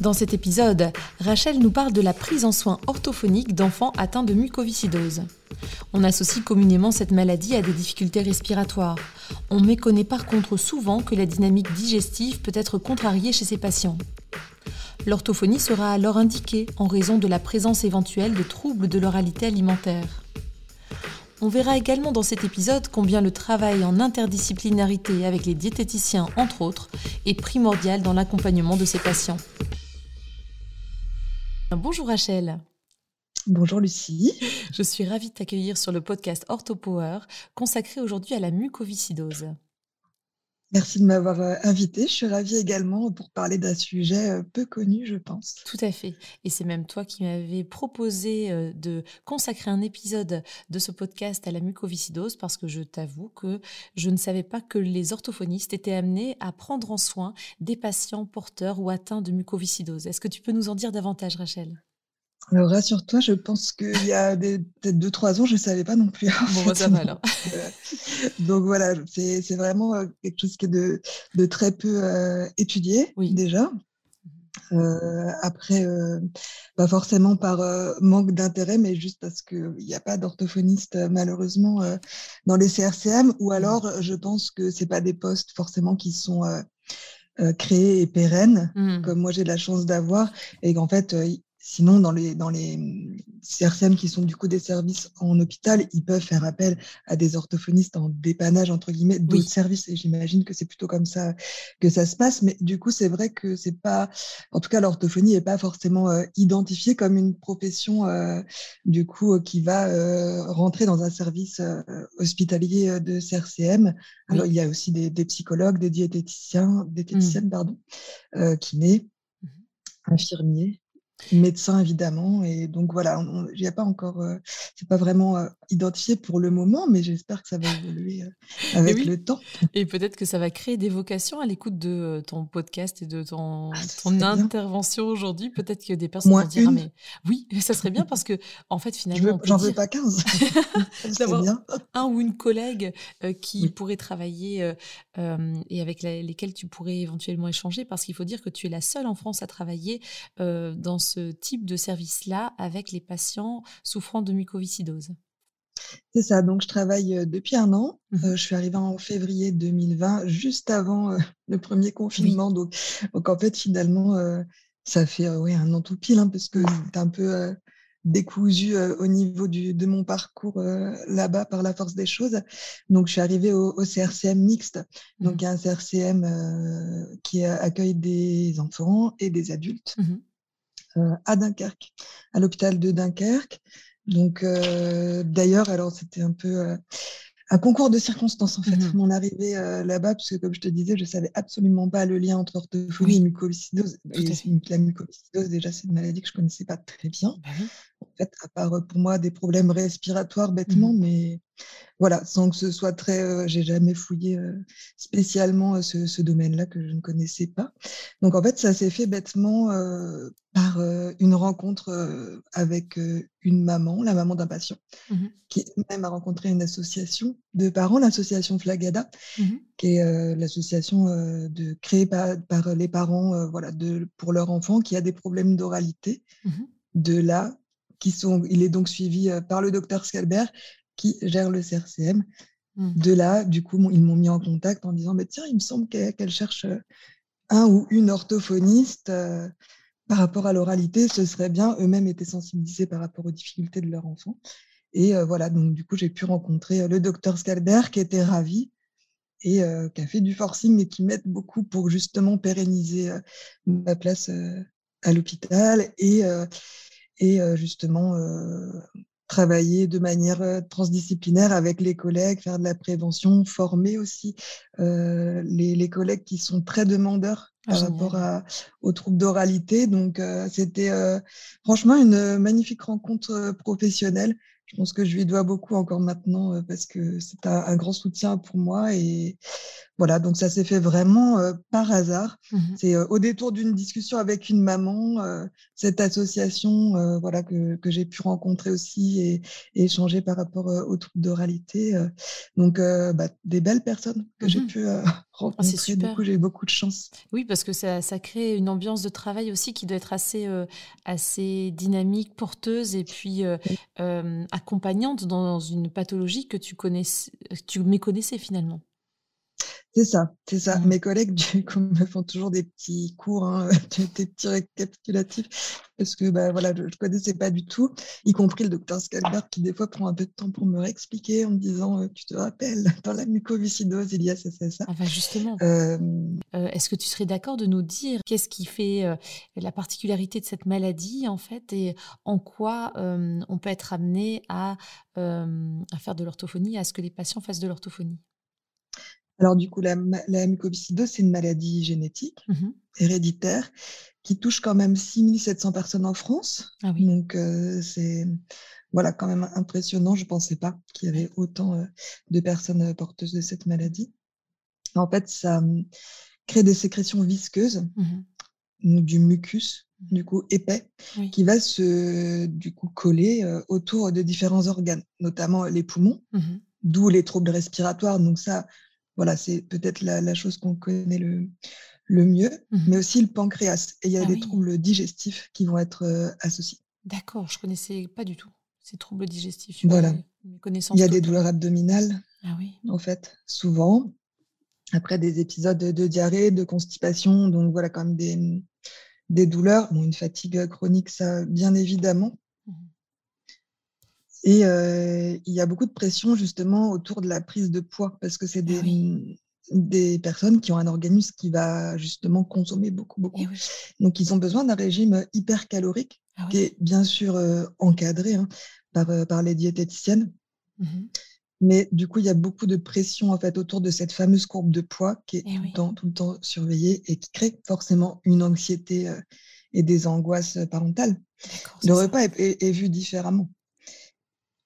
Dans cet épisode, Rachel nous parle de la prise en soins orthophoniques d'enfants atteints de mucoviscidose. On associe communément cette maladie à des difficultés respiratoires. On méconnaît par contre souvent que la dynamique digestive peut être contrariée chez ces patients. L'orthophonie sera alors indiquée en raison de la présence éventuelle de troubles de l'oralité alimentaire. On verra également dans cet épisode combien le travail en interdisciplinarité avec les diététiciens, entre autres, est primordial dans l'accompagnement de ces patients. Bonjour Rachel. Bonjour Lucie. Je suis ravie de t'accueillir sur le podcast OrthoPower, consacré aujourd'hui à la mucoviscidose. Merci de m'avoir euh, invité. Je suis ravie également pour parler d'un sujet euh, peu connu, je pense. Tout à fait. Et c'est même toi qui m'avais proposé euh, de consacrer un épisode de ce podcast à la mucoviscidose parce que je t'avoue que je ne savais pas que les orthophonistes étaient amenés à prendre en soin des patients porteurs ou atteints de mucoviscidose. Est-ce que tu peux nous en dire davantage, Rachel? Alors rassure-toi, je pense qu'il y a peut-être deux, trois ans, je ne savais pas non plus. Bon, bah, ça va alors. donc voilà, c'est vraiment euh, quelque chose qui est de, de très peu euh, étudié déjà. Euh, après, pas forcément par manque d'intérêt, mais juste parce qu'il n'y a pas d'orthophoniste malheureusement dans les CRCM, ou alors je pense que ce pas des postes forcément qui sont créés et pérennes, mmh. comme moi j'ai la chance d'avoir, et qu'en fait, Sinon, dans les, dans les CRCM qui sont du coup des services en hôpital, ils peuvent faire appel à des orthophonistes en dépannage, entre guillemets, d'autres services. Et j'imagine que c'est plutôt comme ça que ça se passe. Mais du coup, c'est vrai que c'est pas, en tout cas, l'orthophonie n'est pas forcément euh, identifiée comme une profession, euh, du coup, euh, qui va rentrer dans un service hospitalier de CRCM. Alors, il y a aussi des, des psychologues, des diététiciens, diététiciennes, mmh. pardon, kinés, mmh infirmiers médecin évidemment et donc voilà il n'y a pas encore euh, c'est pas vraiment euh, identifié pour le moment mais j'espère que ça va évoluer euh, avec le temps. Et peut-être que ça va créer des vocations à l'écoute de ton podcast et de ton, ah, ton intervention aujourd'hui. Peut-être que des personnes vont dire ah, mais oui ça serait bien parce que en fait finalement j'en veux pas 15 d'avoir un ou une collègue qui pourrait travailler et avec lesquels tu pourrais éventuellement échanger parce qu'il faut dire que tu es la seule en France à travailler dans ce ce type de service-là avec les patients souffrant de mucoviscidose c'est ça, donc je travaille euh, depuis un an. Mmh euh, je suis arrivée en février 2020, juste avant euh, le premier confinement. Donc, donc, en fait, finalement, ça fait un an tout pile, hein, parce que mmh. c'est un peu décousu au niveau du, de mon parcours là-bas par la force des choses. Donc, je suis arrivée au, CRCM mixte, donc mmh. un CRCM qui accueille des enfants et des adultes. Euh, à Dunkerque, à l'hôpital de Dunkerque. Donc, euh, d'ailleurs, alors c'était un peu euh, un concours de circonstances en fait, mmh mon arrivée là-bas, puisque comme je te disais, je savais absolument pas le lien entre orthophonie et mucoviscidose. la mucoviscidose, déjà, c'est une maladie que je connaissais pas très bien. Bah fait, à part pour moi des problèmes respiratoires bêtement, mmh mais voilà, sans que ce soit très. Euh, j'ai jamais fouillé euh, spécialement euh, ce, domaine-là que je ne connaissais pas. Donc en fait, ça s'est fait bêtement par une rencontre avec une maman, la maman d'un patient, mmh qui même a rencontré une association de parents, l'association Flagada, mmh qui est l'association de créée par, les parents, voilà, de, pour leur enfant qui a des problèmes d'oralité. Mmh de là, qui sont, il est donc suivi par le docteur Scalbert qui gère le CRCM. Mmh. De là, du coup, ils m'ont mis en contact en disant, mais tiens, il me semble qu'elle cherche euh, un ou une orthophoniste euh, par rapport à l'oralité, ce serait bien. Eux-mêmes étaient sensibilisés par rapport aux difficultés de leur enfant. Et euh, voilà, donc du coup, j'ai pu rencontrer le docteur Scalbert qui était ravi et qui a fait du forcing et qui m'aide beaucoup pour justement pérenniser ma place à l'hôpital et, et justement travailler de manière transdisciplinaire avec les collègues, faire de la prévention, former aussi les, les, collègues qui sont très demandeurs ah, par rapport à, aux troubles d'oralité. Donc, c'était franchement une magnifique rencontre professionnelle. Je pense que je lui dois beaucoup encore maintenant parce que c'est un, un, grand soutien pour moi et voilà, donc ça s'est fait vraiment euh, par hasard. Mmh c'est euh, au détour d'une discussion avec une maman, euh, cette association voilà, que, que j'ai pu rencontrer aussi et, échanger par rapport aux troubles d'oralité. donc, bah, des belles personnes que j'ai mmh pu ah, rencontrer. du coup, j'ai eu beaucoup de chance. Oui, parce que ça, ça, crée une ambiance de travail aussi qui doit être assez, assez dynamique, porteuse et puis accompagnante dans une pathologie que tu, connais, tu méconnaissais finalement. C'est ça, c'est ça. Mmh. Mes collègues, du coup, me font toujours des petits cours, hein, des petits récapitulatifs, parce que bah, voilà, je ne connaissais pas du tout, y compris le docteur Scalbert, qui des fois prend un peu de temps pour me réexpliquer en me disant Tu te rappelles, dans la mucoviscidose, il y a ça, ça, ça. Enfin, justement. Euh, est-ce que tu serais d'accord de nous dire qu'est-ce qui fait la particularité de cette maladie, en fait, et en quoi on peut être amené à, à faire de l'orthophonie, à ce que les patients fassent de l'orthophonie? Alors du coup, la, mucoviscidose, c'est une maladie génétique, mmh héréditaire, qui touche quand même 6700 personnes en France. Ah Donc euh, c'est voilà quand même impressionnant. Je ne pensais pas qu'il y avait autant euh, de personnes euh, porteuses de cette maladie. En fait, ça hum, crée des sécrétions visqueuses, mmh du mucus, mmh. du coup épais, qui va se du coup coller autour de différents organes, notamment les poumons, d'où les troubles respiratoires. Donc ça, voilà, c'est peut-être la, chose qu'on connaît le, le mieux, mmh mais aussi le pancréas. Et il y a ah des troubles digestifs qui vont être euh, associés. D'accord, je ne connaissais pas du tout ces troubles digestifs. Voilà. Il y a des douleurs abdominales, ah oui. en fait, souvent. Après des épisodes de diarrhée, de constipation, donc voilà, comme des, des douleurs. une fatigue chronique, ça, bien évidemment. Et il y a beaucoup de pression justement autour de la prise de poids parce que c'est ah des, des personnes qui ont un organisme qui va justement consommer beaucoup, beaucoup. Donc, ils ont besoin d'un régime hyper calorique ah qui est bien sûr encadré hein, par, par les diététiciennes. Mmh Mais du coup, il y a beaucoup de pression en fait autour de cette fameuse courbe de poids qui est tout, le temps, tout le temps surveillée et qui crée forcément une anxiété et des angoisses parentales. Le repas est, vu différemment.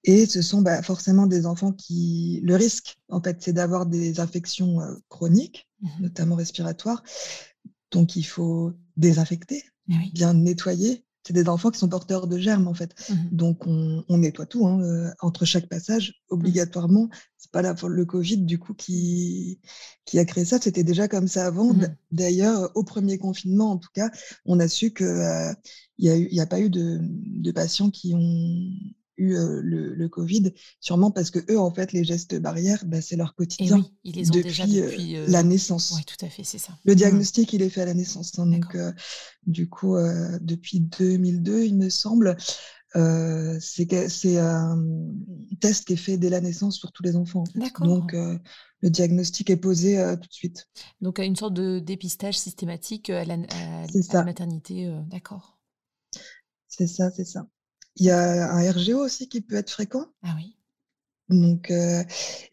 Et ce sont bah, forcément des enfants qui. Le risque, en fait, c'est d'avoir des infections euh, chroniques, mmh notamment respiratoires. Donc, il faut désinfecter, eh bien nettoyer. C'est des enfants qui sont porteurs de germes, en fait. Mmh Donc, on, nettoie tout hein, euh, entre chaque passage, mmh. obligatoirement. C'est pas la, le Covid, du coup, qui, qui a créé ça. C'était déjà comme ça avant. D'ailleurs, au premier confinement, en tout cas, on a su qu'il euh, n'y a, a, pas eu de, de patients qui ont eu le, Covid, sûrement parce que eux, en fait, les gestes barrières, bah, c'est leur quotidien. Oui, ils les ont depuis, déjà depuis la naissance. Oui, tout à fait, c'est ça. Le mmh. diagnostic, il est fait à la naissance. Hein, donc, du coup, depuis 2002, il me semble, c'est un test qui est fait dès la naissance sur tous les enfants. D'accord. Donc, le diagnostic est posé tout de suite. Donc, à une sorte de dépistage systématique à la, à la maternité. D'accord. C'est ça, c'est ça. Il y a un RGO aussi qui peut être fréquent. Ah oui. Donc, euh,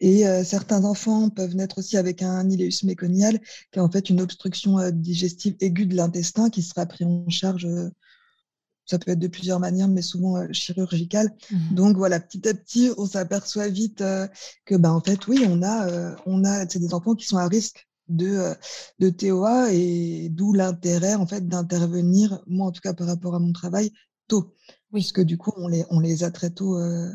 et euh, certains enfants peuvent naître aussi avec un ileus méconial, qui est en fait une obstruction euh, digestive aiguë de l'intestin qui sera pris en charge. ça peut être de plusieurs manières, mais souvent chirurgicale. Mmh. Donc voilà, petit à petit, on s'aperçoit vite que, ben, en fait, oui, on a, on a, c'est des enfants qui sont à risque de, de TOA et d'où l'intérêt en fait d'intervenir, moi en tout cas par rapport à mon travail, tôt. Oui. Puisque du coup, on les, on les a très tôt, euh,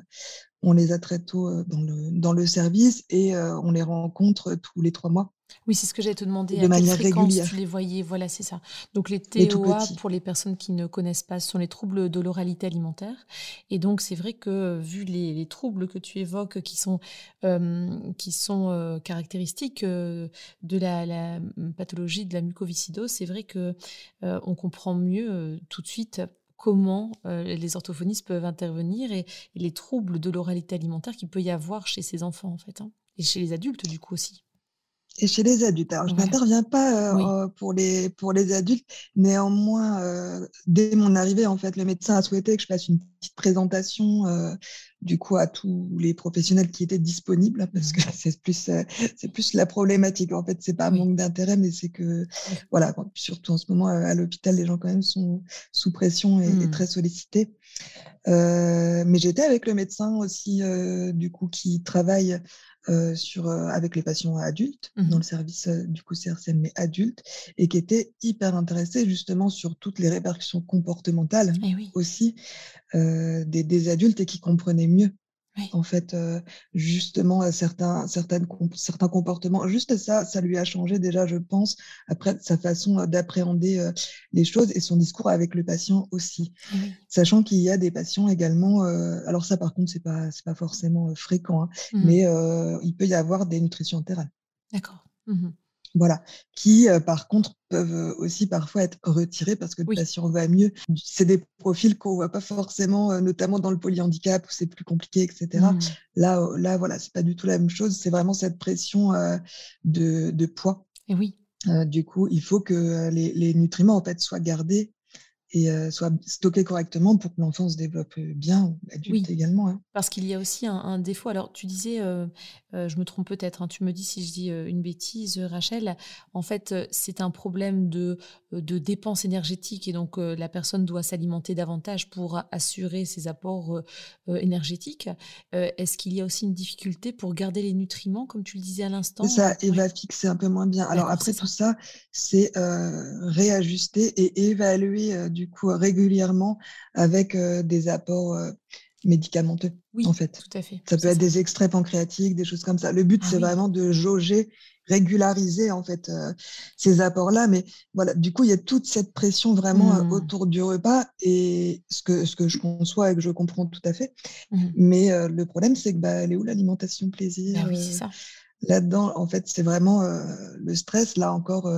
on les a très tôt euh, dans, le, dans le service et euh, on les rencontre tous les trois mois. Oui, c'est ce que j'allais te demander. De à manière quelle régulière. Tu les voyais, voilà, c'est ça. Donc les TOA, pour les personnes qui ne connaissent pas, ce sont les troubles de l'oralité alimentaire. Et donc c'est vrai que vu les, les, troubles que tu évoques, qui sont qui sont caractéristiques de la, la, pathologie de la mucoviscidose, c'est vrai que on comprend mieux tout de suite comment euh, les orthophonistes peuvent intervenir et, les troubles de l'oralité alimentaire qu'il peut y avoir chez ces enfants en fait, hein. et chez les adultes du coup aussi. Et chez les adultes. Alors, je n'interviens pas euh, pour, les, pour les adultes. Néanmoins, euh, dès mon arrivée, en fait, le médecin a souhaité que je fasse une petite présentation euh, du coup à tous les professionnels qui étaient disponibles, hein, parce que c'est plus, c'est plus la problématique. En fait, c'est pas un manque d'intérêt, mais c'est que, voilà, surtout en ce moment, à l'hôpital, les gens quand même sont sous pression et, et mmh. très sollicités. mais j'étais avec le médecin aussi, du coup, qui travaille euh, sur, euh, avec les patients adultes, dans mmh le service euh, du coup CRCM, mais adultes, et qui était hyper intéressé justement sur toutes les répercussions comportementales eh aussi des, des, adultes et qui comprenaient mieux en fait, justement, certains, certaines, certains comportements, juste ça, ça lui a changé déjà, je pense, après sa façon d'appréhender les choses et son discours avec le patient aussi. Sachant qu'il y a des patients également, alors ça par contre, c'est pas, pas forcément fréquent, hein, mmh mais il peut y avoir des nutritions entérales. D'accord. Mmh voilà, qui par contre peuvent aussi parfois être retirés parce que le patient va mieux. C'est des profils qu'on voit pas forcément, notamment dans le polyhandicap où c'est plus compliqué, etc. Mmh. Là, là, voilà, c'est pas du tout la même chose. C'est vraiment cette pression de, de, poids. Et oui. du coup, il faut que les, les, nutriments en fait soient gardés et soit stocké correctement pour que l'enfant se développe bien, l'adulte également. Hein. Parce qu'il y a aussi un, défaut. Alors, tu disais, je me trompe peut-être, hein, tu me dis si je dis une bêtise, Rachel. En fait, c'est un problème de, de dépenses énergétiques et donc la personne doit s'alimenter davantage pour assurer ses apports énergétiques. Est-ce qu'il y a aussi une difficulté pour garder les nutriments, comme tu le disais à l'instant? Ça, et va fixer un peu moins bien. Alors, après tout ça, c'est réajuster et évaluer du coup régulièrement avec des apports médicamenteux, oui, en fait. Tout à fait. Ça peut être des extraits pancréatiques, des choses comme ça. Le but, ah c'est vraiment de jauger, régulariser en fait ces apports-là. Mais voilà, du coup, il y a toute cette pression vraiment mmh. autour du repas et ce que, ce que je conçois et que je comprends tout à fait. Mmh. Mais le problème, c'est que bah, elle est où l'alimentation plaisir ah oui, ça. Là-dedans, en fait, c'est vraiment le stress. Là encore,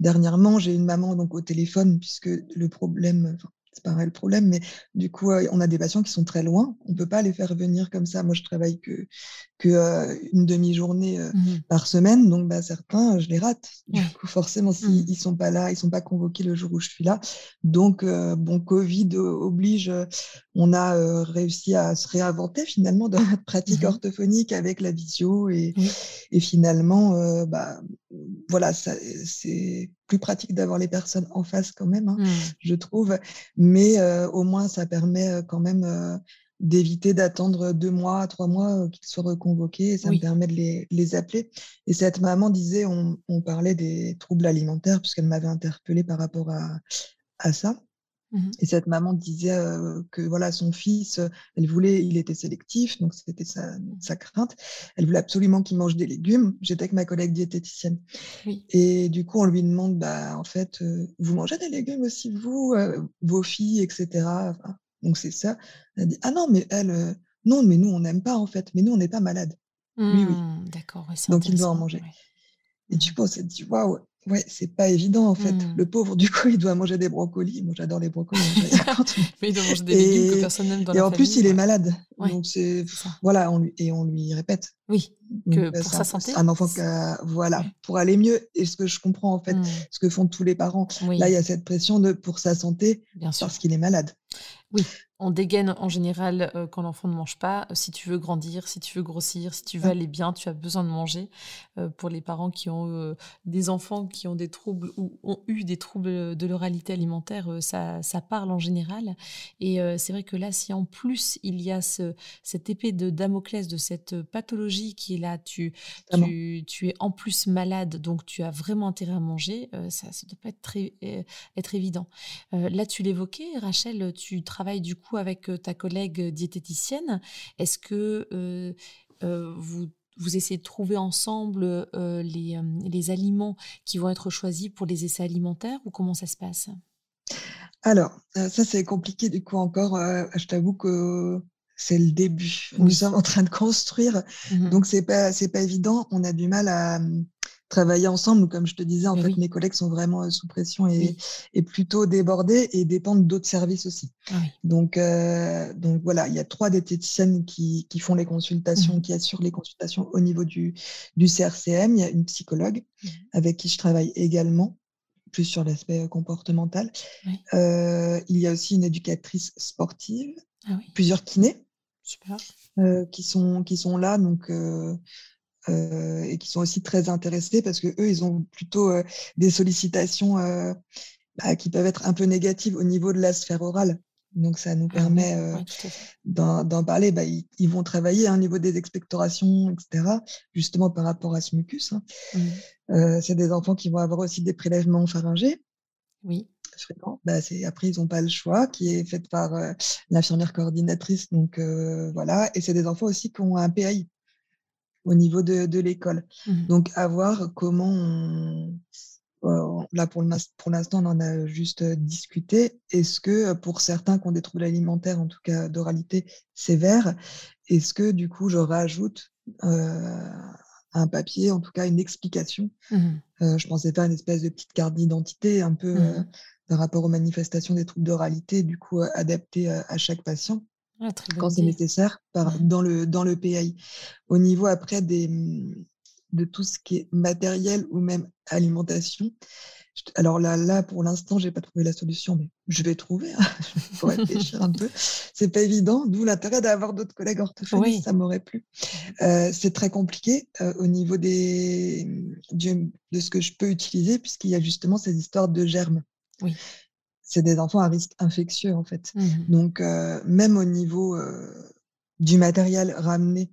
Dernièrement, j'ai une maman donc au téléphone puisque le problème, c'est pas un le problème, mais du coup, on a des patients qui sont très loin. On peut pas les faire venir comme ça. Moi, je travaille que, que une demi-journée mmh par semaine, donc bah, certains, je les rate. Du coup, forcément, s'ils mmh. sont pas là, ils sont pas convoqués le jour où je suis là. Donc, bon, Covid oblige. On a réussi à se réinventer finalement dans notre pratique mmh orthophonique avec la visio et, et finalement, bah, voilà, c'est plus pratique d'avoir les personnes en face quand même, hein, mmh. je trouve. Mais au moins, ça permet quand même d'éviter d'attendre deux mois, trois mois qu'ils soient reconvoqués. Et ça me permet de les, appeler. Et cette maman disait, on, parlait des troubles alimentaires, puisqu'elle m'avait interpellée par rapport à ça. Mmh et cette maman disait que voilà son fils, elle voulait, il était sélectif, donc c'était sa, sa, crainte. Elle voulait absolument qu'il mange des légumes. J'étais avec ma collègue diététicienne. Et du coup, on lui demande, bah en fait, vous mangez des légumes aussi vous, vos filles, etc. donc c'est ça. Elle dit ah non mais elle, non mais nous on n'aime pas en fait, mais nous on n'est pas malade. oui oui. Mmh, d'accord. donc il doit en manger. Et du coup, on s'est dit waouh Ouais, c'est pas évident en fait. Mmh. Le pauvre, du coup, il doit manger des brocolis. Moi, j'adore les brocolis. mais il doit manger des légumes que personne n'aime dans Et en plus, il est malade. Donc c'est voilà, on lui... et on lui répète. Oui. Que pour sa santé. Un enfant qui voilà, pour aller mieux. Et ce que je comprends en fait, mmh. ce que font tous les parents. Là, il y a cette pression de pour sa santé, Bien parce qu'il est malade. Oui, on dégaine en général euh, quand l'enfant ne mange pas. Si tu veux grandir, si tu veux grossir, si tu veux aller bien, tu as besoin de manger. Euh, pour les parents qui ont euh, des enfants qui ont des troubles ou ont eu des troubles de l'oralité alimentaire, ça, ça, parle en général. Et c'est vrai que là, si en plus il y a ce, cette épée de Damoclès de cette pathologie qui est là, tu, tu, tu, es en plus malade, donc tu as vraiment intérêt à manger, ça ne doit pas être, très, être évident. là, tu l'évoquais, Rachel, tu travailles du coup avec ta collègue diététicienne. Est-ce que vous vous essayez de trouver ensemble les, les, aliments qui vont être choisis pour les essais alimentaires ou comment ça se passe? Alors, ça c'est compliqué du coup encore. je t'avoue que c'est le début. Nous sommes en train de construire, mmh donc c'est pas c'est pas évident. On a du mal à, travailler ensemble. Comme je te disais, en fait, mes collègues sont vraiment sous pression et, plutôt débordés et dépendent d'autres services aussi. Ah donc, donc voilà, il y a trois diététiciennes qui, qui font les consultations, mmh. qui assurent les consultations au niveau du, du CRCM. Il y a une psychologue mmh. avec qui je travaille également plus sur l'aspect comportemental. il y a aussi une éducatrice sportive, ah plusieurs kinés qui, sont, qui sont là donc, et qui sont aussi très intéressés parce que eux, ils ont plutôt des sollicitations bah, qui peuvent être un peu négatives au niveau de la sphère orale. Donc, ça nous ah permet d'en parler. Bah, ils, vont travailler hein, au niveau des expectorations, etc., justement par rapport à ce mucus. Hein. Mmh. c'est des enfants qui vont avoir aussi des prélèvements pharyngés. Oui. Bah, après, ils n'ont pas le choix, qui est fait par l'infirmière coordinatrice. Donc, voilà. Et c'est des enfants aussi qui ont un PAI au niveau de, l'école. Mmh. Donc, à voir comment on là, pour l'instant, on en a juste discuté. Est-ce que pour certains qui ont des troubles alimentaires, en tout cas d'oralité sévère, est-ce que du coup, je rajoute un papier, en tout cas une explication? Mmh Je ne pensais pas à une espèce de petite carte d'identité, un peu mmh par rapport aux manifestations des troubles d'oralité, du coup, adaptée à, chaque patient. Ah, quand c'est nécessaire par, dans, le, dans le PAI. Au niveau après des, mmh, de tout ce qui est matériel ou même alimentation. Alors là, là pour l'instant, j'ai pas trouvé la solution, mais je vais trouver. Hein. pour réfléchir un peu. C'est pas évident, d'où l'intérêt d'avoir d'autres collègues orthophonistes. Ça m'aurait plu. Euh, c'est très compliqué euh, au niveau des, de ce que je peux utiliser, puisqu'il y a justement ces histoires de germes. Oui. C'est des enfants à risque infectieux en fait. Mmh Donc euh, même au niveau du matériel ramené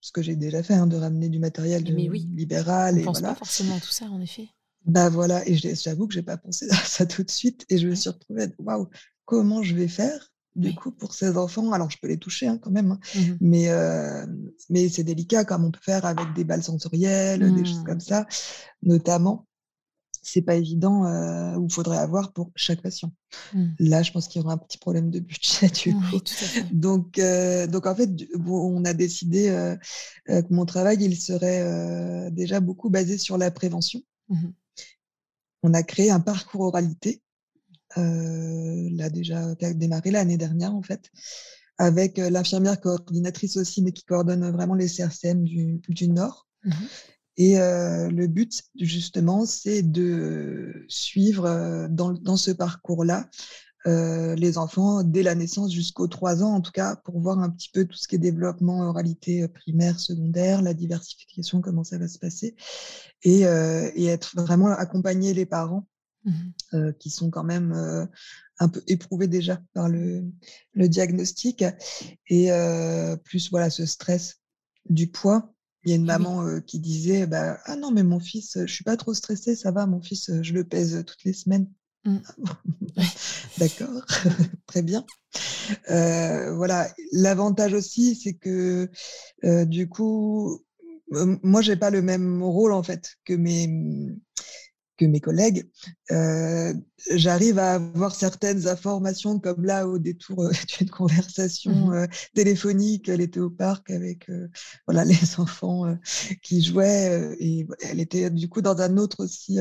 ce que j'ai déjà fait, hein, de ramener du matériel libéral. On ne pense pas forcément à tout ça, en effet. Bah voilà, et j'avoue que j'ai pas pensé à ça tout de suite, et je me suis retrouvée, waouh, comment je vais faire du coup pour ces enfants? Alors je peux les toucher hein, quand même, hein, mmh mais, euh, mais c'est délicat comme on peut faire avec des balles sensorielles, des choses mmh. comme ça, notamment c'est pas évident euh, où il faudrait avoir pour chaque patient. Mmh. Là, je pense qu'il y aura un petit problème de budget du coup. donc, euh, donc en fait, on a décidé euh, que mon travail, il serait déjà beaucoup basé sur la prévention. Mmh on a créé un parcours oralité, là déjà qui a démarré l'année dernière en fait, avec l'infirmière coordinatrice aussi, mais qui coordonne vraiment les CRCM du, du Nord. Mmh et le but, justement, c'est de suivre dans, ce parcours-là les enfants dès la naissance jusqu'aux trois ans, en tout cas, pour voir un petit peu tout ce qui est développement, oralité primaire, secondaire, la diversification, comment ça va se passer, et, être vraiment accompagner les parents mmh qui sont quand même un peu éprouvés déjà par le, le diagnostic, et plus voilà ce stress du poids il y a une ah maman qui disait bah, Ah non, mais mon fils, je suis pas trop stressée, ça va, mon fils, je le pèse toutes les semaines. Mmh. Ah D'accord, très bien. voilà, l'avantage aussi, c'est que du coup, moi, j'ai pas le même rôle en fait que mes, que mes collègues, euh, j'arrive à avoir certaines informations comme là au détour euh, d'une conversation mmh euh, téléphonique. Elle était au parc avec voilà les enfants qui jouaient et elle était du coup dans un autre aussi,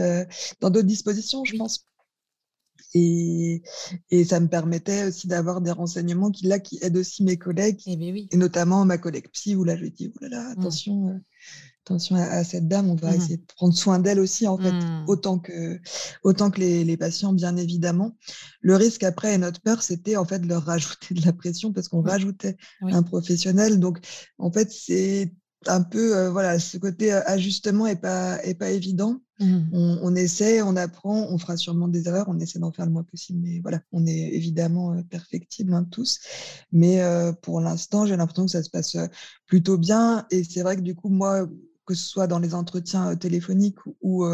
dans d'autres dispositions, je pense. Et, et, ça me permettait aussi d'avoir des renseignements qui là qui aident aussi mes collègues et, eh ben et notamment ma collègue psy où là je dis oh là là mmh. Attention à, cette dame, on va mmh essayer de prendre soin d'elle aussi, en fait, mmh. autant que, autant que les, patients, bien évidemment. Le risque après, et notre peur, c'était en fait de leur rajouter de la pression parce qu'on rajoutait un professionnel. Donc, en fait, c'est un peu, euh, voilà, ce côté euh, ajustement est pas, est pas évident. Mmh. On, essaie, on apprend, on fera sûrement des erreurs, on essaie d'en faire le moins possible, mais voilà, on est évidemment euh, perfectible hein, tous. Mais pour l'instant, j'ai l'impression que ça se passe plutôt bien. Et c'est vrai que du coup, moi, que ce soit dans les entretiens téléphoniques ou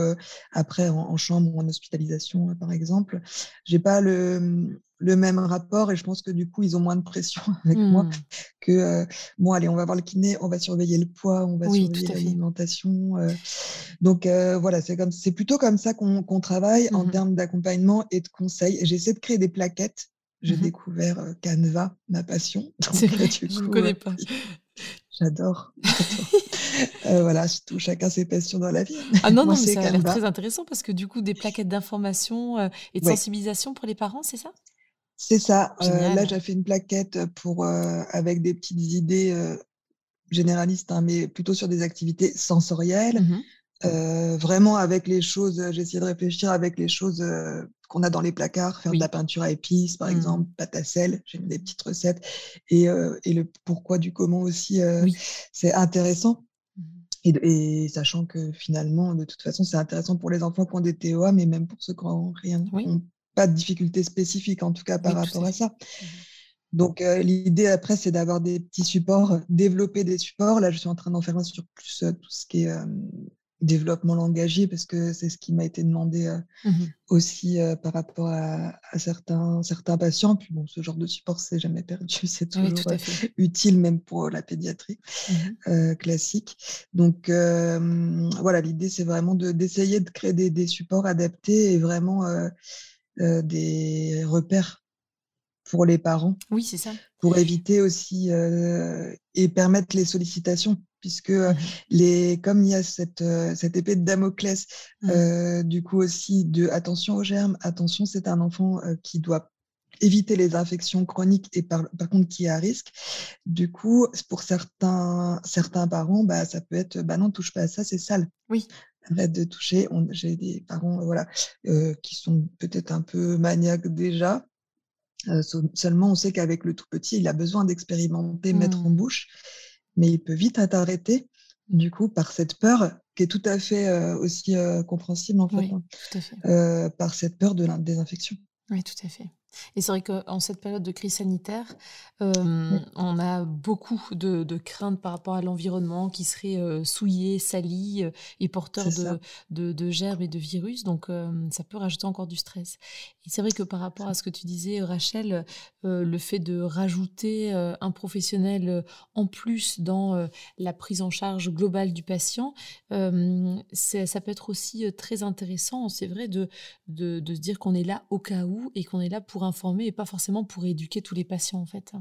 après en, chambre ou en hospitalisation, par exemple. J'ai pas le, le, même rapport et je pense que du coup, ils ont moins de pression avec moi mmh. que bon, allez, on va voir le kiné, on va surveiller le poids, on va surveiller l'alimentation. donc voilà, c'est comme c'est plutôt comme ça qu'on travaille en mmh termes d'accompagnement et de conseils. J'essaie de créer des plaquettes. J'ai mmh découvert Canva, ma passion. C'est vrai, je ne connais pas. J'adore. voilà, tout, chacun ses passions dans la vie. Ah non, non, mais ça a l'air très intéressant parce que du coup, des plaquettes d'information et de sensibilisation pour les parents, c'est ça? C'est ça. là, j'ai fait une plaquette pour, avec des petites idées généralistes, hein, mais plutôt sur des activités sensorielles. Mmh vraiment avec les choses, j'ai essayé de réfléchir avec les choses qu'on a dans les placards, faire de la peinture à épices, par mmh. exemple, pâte à sel, j'ai mis des petites recettes, et, et, le pourquoi du comment aussi, c'est intéressant. Mmh et, sachant que finalement, de toute façon, c'est intéressant pour les enfants qui ont des TOA, mais même pour ceux qui n'ont rien, pas de difficultés spécifiques, en tout cas par rapport à ça. Donc, l'idée après, c'est d'avoir des petits supports, développer des supports. Là, je suis en train d'en faire un sur plus tout ce qui est développement langagier, parce que c'est ce qui m'a été demandé mmh aussi par rapport à, certains, certains patients. Puis bon, ce genre de support, c'est jamais perdu, c'est toujours utile, même pour la pédiatrie mmh classique. Donc, voilà, l'idée, c'est vraiment d'essayer de, créer des, des, supports adaptés et vraiment des repères pour les parents. Oui, c'est ça. Pour éviter aussi et permettre les sollicitations, puisque mmh les, comme il y a cette, cette épée de Damoclès, mmh. du coup aussi de attention aux germes, attention, c'est un enfant qui doit éviter les infections chroniques et par, par, contre qui est à risque. Du coup, pour certains, certains parents, bah, ça peut être bah non, touche pas à ça, c'est sale. Oui. Arrête de toucher. J'ai des parents voilà, qui sont peut-être un peu maniaques déjà seulement, on sait qu'avec le tout petit, il a besoin d'expérimenter, mettre en mmh. bouche, mais il peut vite être arrêté, du coup, par cette peur qui est tout à fait aussi compréhensible, en fait, hein, par cette peur de la désinfection. Oui, tout à fait. Et c'est vrai qu'en cette période de crise sanitaire, on a beaucoup de, craintes par rapport à l'environnement qui serait souillé, sali et porteur de, de, germes et de virus. Donc, ça peut rajouter encore du stress. Et c'est vrai que par rapport à ce que tu disais, Rachel, le fait de rajouter un professionnel en plus dans la prise en charge globale du patient, ça peut être aussi très intéressant, c'est vrai, de, de, de se dire qu'on est là au cas où et qu'on est là pour informer et pas forcément pour éduquer tous les patients en fait.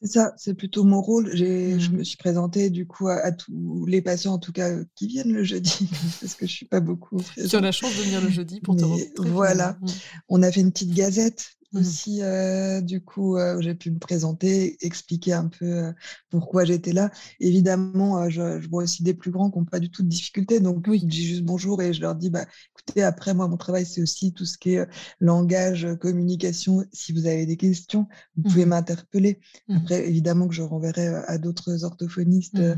C'est ça, c'est plutôt mon rôle. Je mmh. me suis présentée du coup à, tous les patients, en tout cas qui viennent le jeudi, parce que je suis pas beaucoup. Tu as la chance de venir le jeudi pour te rencontrer. Voilà, mmh. on a fait une petite gazette Mmh. aussi, du coup, j'ai pu me présenter, expliquer un peu pourquoi j'étais là. Évidemment, je, vois aussi des plus grands qui n'ont pas du tout de difficultés, donc oui. je dis juste bonjour et je leur dis, bah, écoutez, après, moi, mon travail, c'est aussi tout ce qui est langage, communication. Si vous avez des questions, vous pouvez mmh. m'interpeller. Mmh. Après, évidemment que je renverrai à d'autres orthophonistes de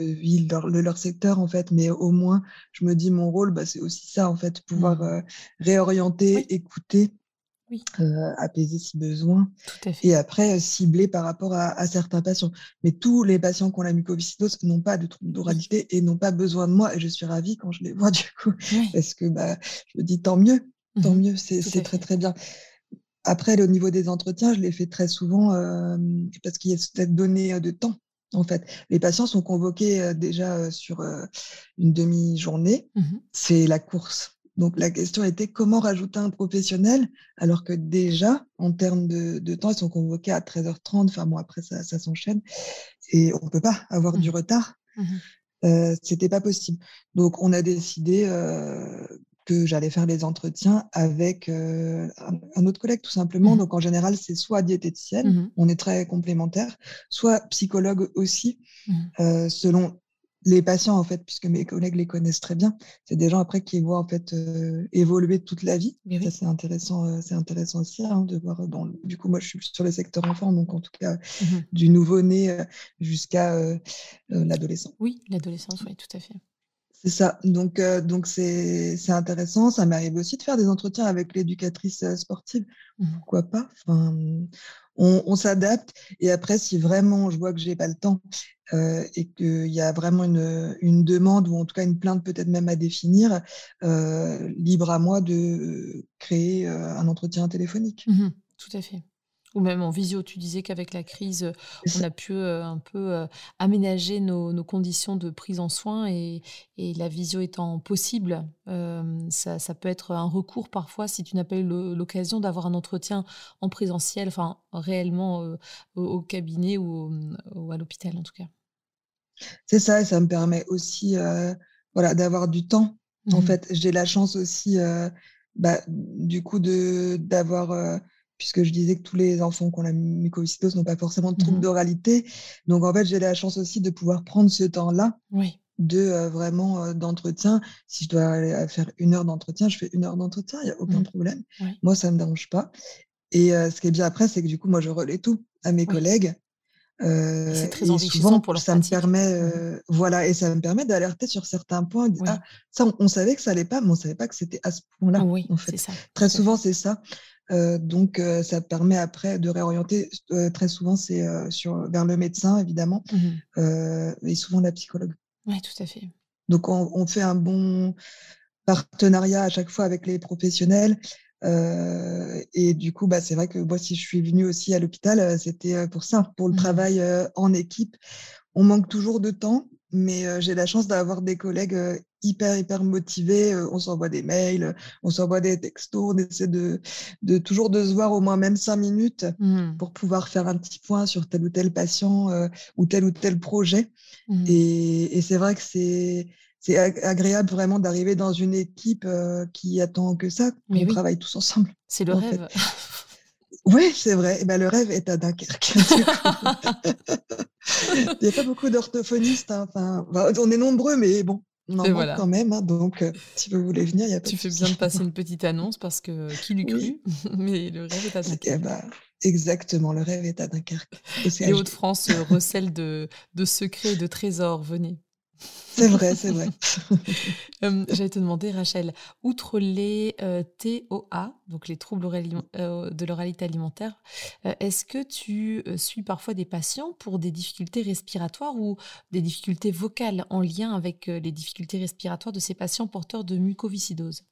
ville, de leur, secteur, en fait, mais au moins, je me dis, mon rôle, bah, c'est aussi ça, en fait, pouvoir réorienter, écouter apaiser si besoin. Et après, cibler par rapport à, certains patients. Mais tous les patients qui ont la mucoviscidose n'ont pas de trouble d'oralité et n'ont pas besoin de moi. Et je suis ravie quand je les vois du coup. Parce que bah, je me dis tant mieux, tant mmh mieux, c'est très très bien. Après, au niveau des entretiens, je les fais très souvent parce qu'il y a cette donnée de temps. En fait, les patients sont convoqués déjà sur une demi-journée. Mmh c'est la course. Donc la question était comment rajouter un professionnel alors que déjà, en termes de, temps, ils sont convoqués à 13h30, enfin bon, après ça, s'enchaîne, et on ne peut pas avoir du mmh. retard. Mmh euh, C'était pas possible. Donc on a décidé euh, que j'allais faire les entretiens avec euh, un, autre collègue tout simplement. Mmh Donc en général, c'est soit diététicienne, on est très complémentaires, soit psychologue aussi, euh, selon les patients, en fait, puisque mes collègues les connaissent très bien, c'est des gens après qui voient en fait euh, évoluer toute la vie. Ça, c'est intéressant, euh, c'est intéressant aussi hein, de voir. Dans du coup, moi, je suis sur le secteur enfant, donc en tout cas, mmh du nouveau-né euh, jusqu'à l'adolescent. Oui, l'adolescence, oui, tout à fait. C'est ça. Donc, donc c'est, intéressant. Ça m'arrive aussi de faire des entretiens avec l'éducatrice sportive. Mmh Pourquoi pas? Enfin, on, s'adapte. Et après, si vraiment je vois que j'ai pas le temps euh, et qu'il y a vraiment une, demande ou en tout cas une plainte peut-être même à définir, euh, libre à moi de créer euh, un entretien téléphonique. Mmh tout à fait. Ou même en visio, tu disais qu'avec la crise, on a pu un peu aménager nos, conditions de prise en soin et, la visio étant possible, ça, peut être un recours parfois si tu n'as pas eu l'occasion d'avoir un entretien en présentiel, enfin réellement au, cabinet ou, à l'hôpital en tout cas. C'est ça, et ça me permet aussi voilà, d'avoir du temps. En mmh fait, j'ai la chance aussi, bah, du coup, d'avoir puisque je disais que tous les enfants qui ont la mucoviscidose n'ont pas forcément de troubles mmh d'oralité. Donc, en fait, j'ai la chance aussi de pouvoir prendre ce temps-là de vraiment d'entretien. Si je dois aller faire une heure d'entretien, je fais une heure d'entretien, il n'y a aucun mmh. problème. Moi, ça ne me dérange pas. Et ce qui est bien après, c'est que du coup, moi, je relais tout à mes collègues. c'est très enrichissant pour leur ça me permet, mmh voilà, et ça me permet d'alerter sur certains points. Ah, ça, on, savait que ça allait pas, mais on savait pas que c'était à ce point-là. Oui, en fait. Ça, très souvent, c'est ça donc, ça permet après de réorienter. très souvent, c'est sur vers le médecin, évidemment, mmh et souvent la psychologue. Oui, tout à fait. Donc, on, fait un bon partenariat à chaque fois avec les professionnels. et du coup, bah, c'est vrai que moi, si je suis venue aussi à l'hôpital, c'était pour ça, pour le mmh travail en équipe. On manque toujours de temps, mais j'ai la chance d'avoir des collègues hyper, hyper motivés. on s'envoie des mails, on s'envoie des textos, on essaie de, de, toujours de se voir au moins même cinq minutes mmh. pour pouvoir faire un petit point sur tel ou tel patient ou tel ou tel projet. Mmh. Et, c'est vrai que c'est c'est agréable vraiment d'arriver dans une équipe qui attend que ça, qu'on travaille tous ensemble. C'est le rêve. Oui, c'est vrai. Eh ben, le rêve est à Dunkerque. Il n'y a pas beaucoup d'orthophonistes. Hein. Enfin, on est nombreux, mais bon, on en manque quand même. Hein. donc, euh, si vous voulez venir, il y a pas Tu fais bien de passer une petite annonce parce que qui l'eût cru? Mais le rêve est à Dunkerque. Ben, exactement, le rêve est à Dunkerque. Les Hauts-de-France recèlent de, de secrets et de trésors. Venez. C'est vrai, c'est vrai. J'allais te demander, Rachel, outre les TOA, donc les troubles de l'oralité alimentaire, est-ce que tu suis parfois des patients pour des difficultés respiratoires ou des difficultés vocales en lien avec les difficultés respiratoires de ces patients porteurs de mucoviscidose?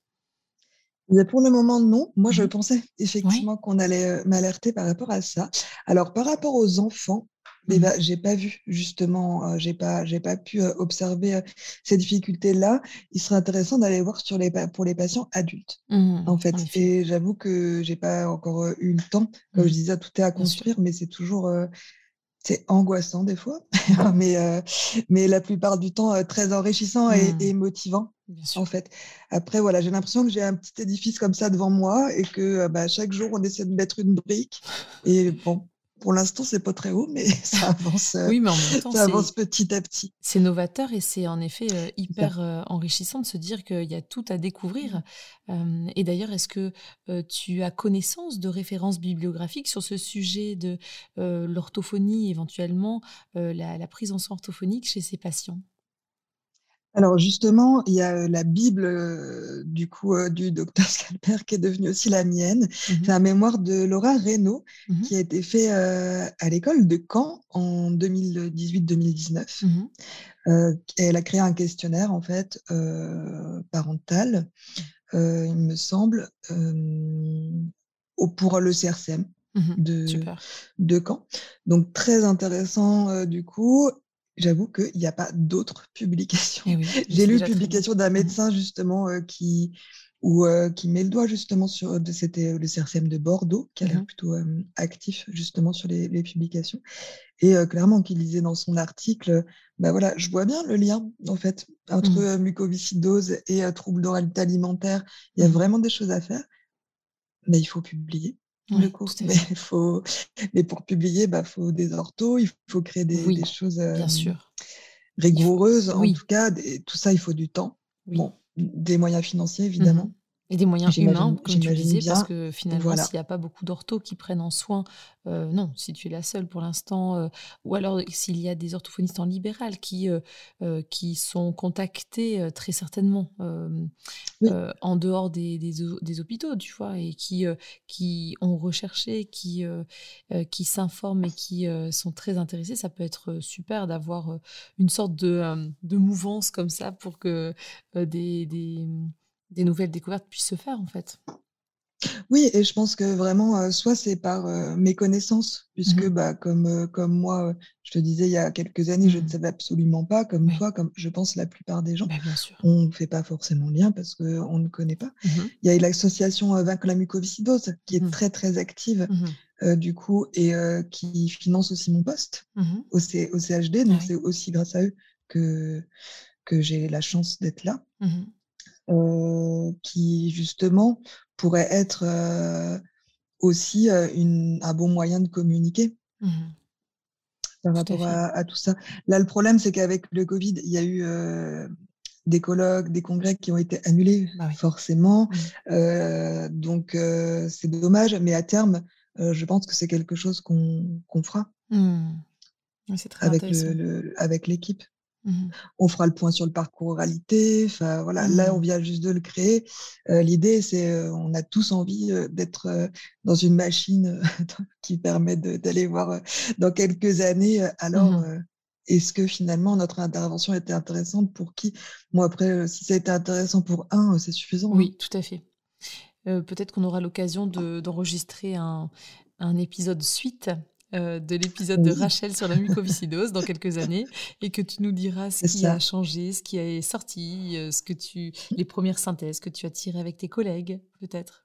Pour le moment, non. Moi, je mmh pensais effectivement qu'on allait m'alerter par rapport à ça. Alors, par rapport aux enfants, mais bah, j'ai pas vu justement, j'ai pas, j'ai pas pu observer ces difficultés-là. Il serait intéressant d'aller voir sur les pour les patients adultes, mmh en fait. Et j'avoue que j'ai pas encore eu le temps. Comme je mmh. disais, tout est à construire, mais c'est toujours c'est angoissant des fois, mais mais la plupart du temps très enrichissant et, mmh. motivant. En fait. Après, voilà, j'ai l'impression que j'ai un petit édifice comme ça devant moi et que bah, chaque jour, on essaie de mettre une brique. Et bon, pour l'instant, c'est pas très haut, mais ça avance, oui, mais en même temps, ça avance petit à petit. C'est novateur et c'est en effet euh, hyper euh, enrichissant de se dire qu'il y a tout à découvrir. Mmh. et d'ailleurs, est-ce que euh, tu as connaissance de références bibliographiques sur ce sujet de l'orthophonie, éventuellement la, la, prise en soin orthophonique chez ces patients? Alors justement, il y a la Bible du coup du docteur Scalper qui est devenue aussi la mienne. Mmh C'est un mémoire de Laura Reynaud mmh qui a été fait à l'école de Caen en 2018-2019. Mmh elle a créé un questionnaire en fait parental, il me semble, pour le CRCM. De, de Caen. Donc très intéressant du coup j'avoue qu'il n'y a pas d'autres publications. Eh J'ai lu une publication d'un mmh médecin justement qui, ou, qui met le doigt justement sur, c'était le CRCM de Bordeaux, qui a l'air mmh plutôt actif justement sur les, publications. Et clairement, qui lisait dans son article, bah voilà, je vois bien le lien en fait entre mmh. mucoviscidose et troubles d'oralité alimentaire. Il y a vraiment des choses à faire, mais il faut publier le Mais, faut... mais pour publier, il bah, faut des orthos, il faut créer des, choses bien sûr. rigoureuses, en tout cas. tout ça, il faut du temps. Bon, des moyens financiers, mmh évidemment. Et des moyens humains, comme tu disais, parce que finalement, s'il n'y a pas beaucoup d'orthos qui prennent en soin, euh, non, si tu es la seule pour l'instant, euh, ou alors s'il y a des orthophonistes en libéral qui, euh, qui sont contactés très certainement en dehors des, des, hôpitaux, tu vois, et qui, qui ont recherché, qui, qui s'informent et qui sont très intéressés, ça peut être super d'avoir une sorte de, de mouvance comme ça pour que des des nouvelles découvertes puissent se faire en fait. Oui, et je pense que vraiment, soit c'est par mes connaissances, puisque mmh bah, comme, comme moi, je te disais il y a quelques années, je ne mmh. savais absolument pas, comme toi, comme je pense la plupart des gens, bah, on ne fait pas forcément bien parce qu'on ne connaît pas. Mmh il y a l'association Vaincre la mucoviscidose qui est très très active du coup, et qui financent aussi mon poste mmh au, CHD. Donc, c'est aussi grâce à eux que, que j'ai la chance d'être là. Mmh qui, justement, pourrait être aussi une, un bon moyen de communiquer par rapport à, tout ça. Là, le problème, c'est qu'avec le Covid, il y a eu des colloques, des congrès qui ont été annulés, bah forcément. Mmh. Euh, donc, euh, c'est dommage, mais à terme, euh, je pense que c'est quelque chose qu'on fera mmh. avec, le, avec l'équipe. Mmh. On fera le point sur le parcours oralité. Enfin, voilà, là, on vient juste de le créer. L'idée, c'est on a tous envie d'être dans une machine qui permet d'aller voir dans quelques années. Alors, est-ce que finalement notre intervention était intéressante pour qui? Moi, après, euh, si ça a été intéressant pour un, euh, c'est suffisant. Hein. Oui, tout à fait. Euh, peut-être qu'on aura l'occasion d'enregistrer un, épisode suite de l'épisode de Rachel sur la mucoviscidose dans quelques années et que tu nous diras ce qui a changé, ce qui est sorti, ce que tu, les premières synthèses que tu as tirées avec tes collègues, peut-être.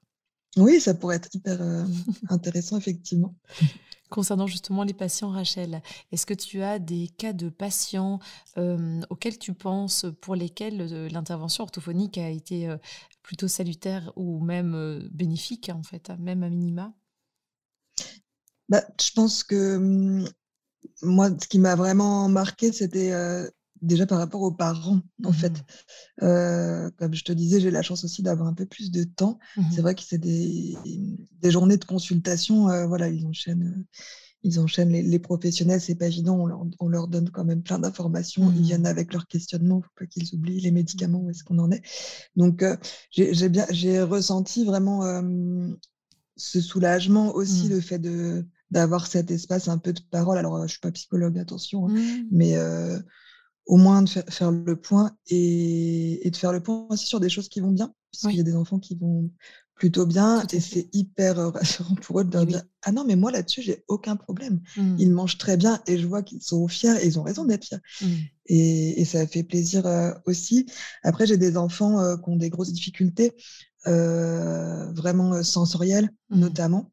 Oui, ça pourrait être hyper intéressant, effectivement. Concernant justement les patients, Rachel, est-ce que tu as des cas de patients auxquels tu penses, pour lesquels l'intervention orthophonique a été plutôt salutaire ou même bénéfique, en fait, même à minima? Bah, Je pense que mmh, moi, ce qui m'a vraiment marqué, c'était déjà par rapport aux parents, en fait. Mmh. Euh, comme je te disais, j'ai la chance aussi d'avoir un peu plus de temps. Mmh c'est vrai que c'est des, des, journées de consultation. Euh, voilà, ils enchaînent, ils enchaînent les, professionnels. C'est pas évident. On leur, donne quand même plein d'informations. Ils mmh. viennent avec leurs questionnements. Faut pas qu'ils oublient les médicaments. Où est-ce qu'on en est Donc, j'ai bien, j'ai ressenti vraiment ce soulagement aussi, le fait de d'avoir cet espace un peu de parole. Alors, je suis pas psychologue, attention, hein, mais au moins de faire, le point et, de faire le point aussi sur des choses qui vont bien, parce qu'il y a des enfants qui vont plutôt bien et c'est hyper euh, rassurant pour eux de leur dire Ah non, mais moi là-dessus, j'ai aucun problème. Mmh. Ils mangent très bien et je vois qu'ils sont fiers et ils ont raison d'être fiers. Mmh. Et, ça fait plaisir euh, aussi. Après, j'ai des enfants euh, qui ont des grosses difficultés, vraiment sensorielles mmh. notamment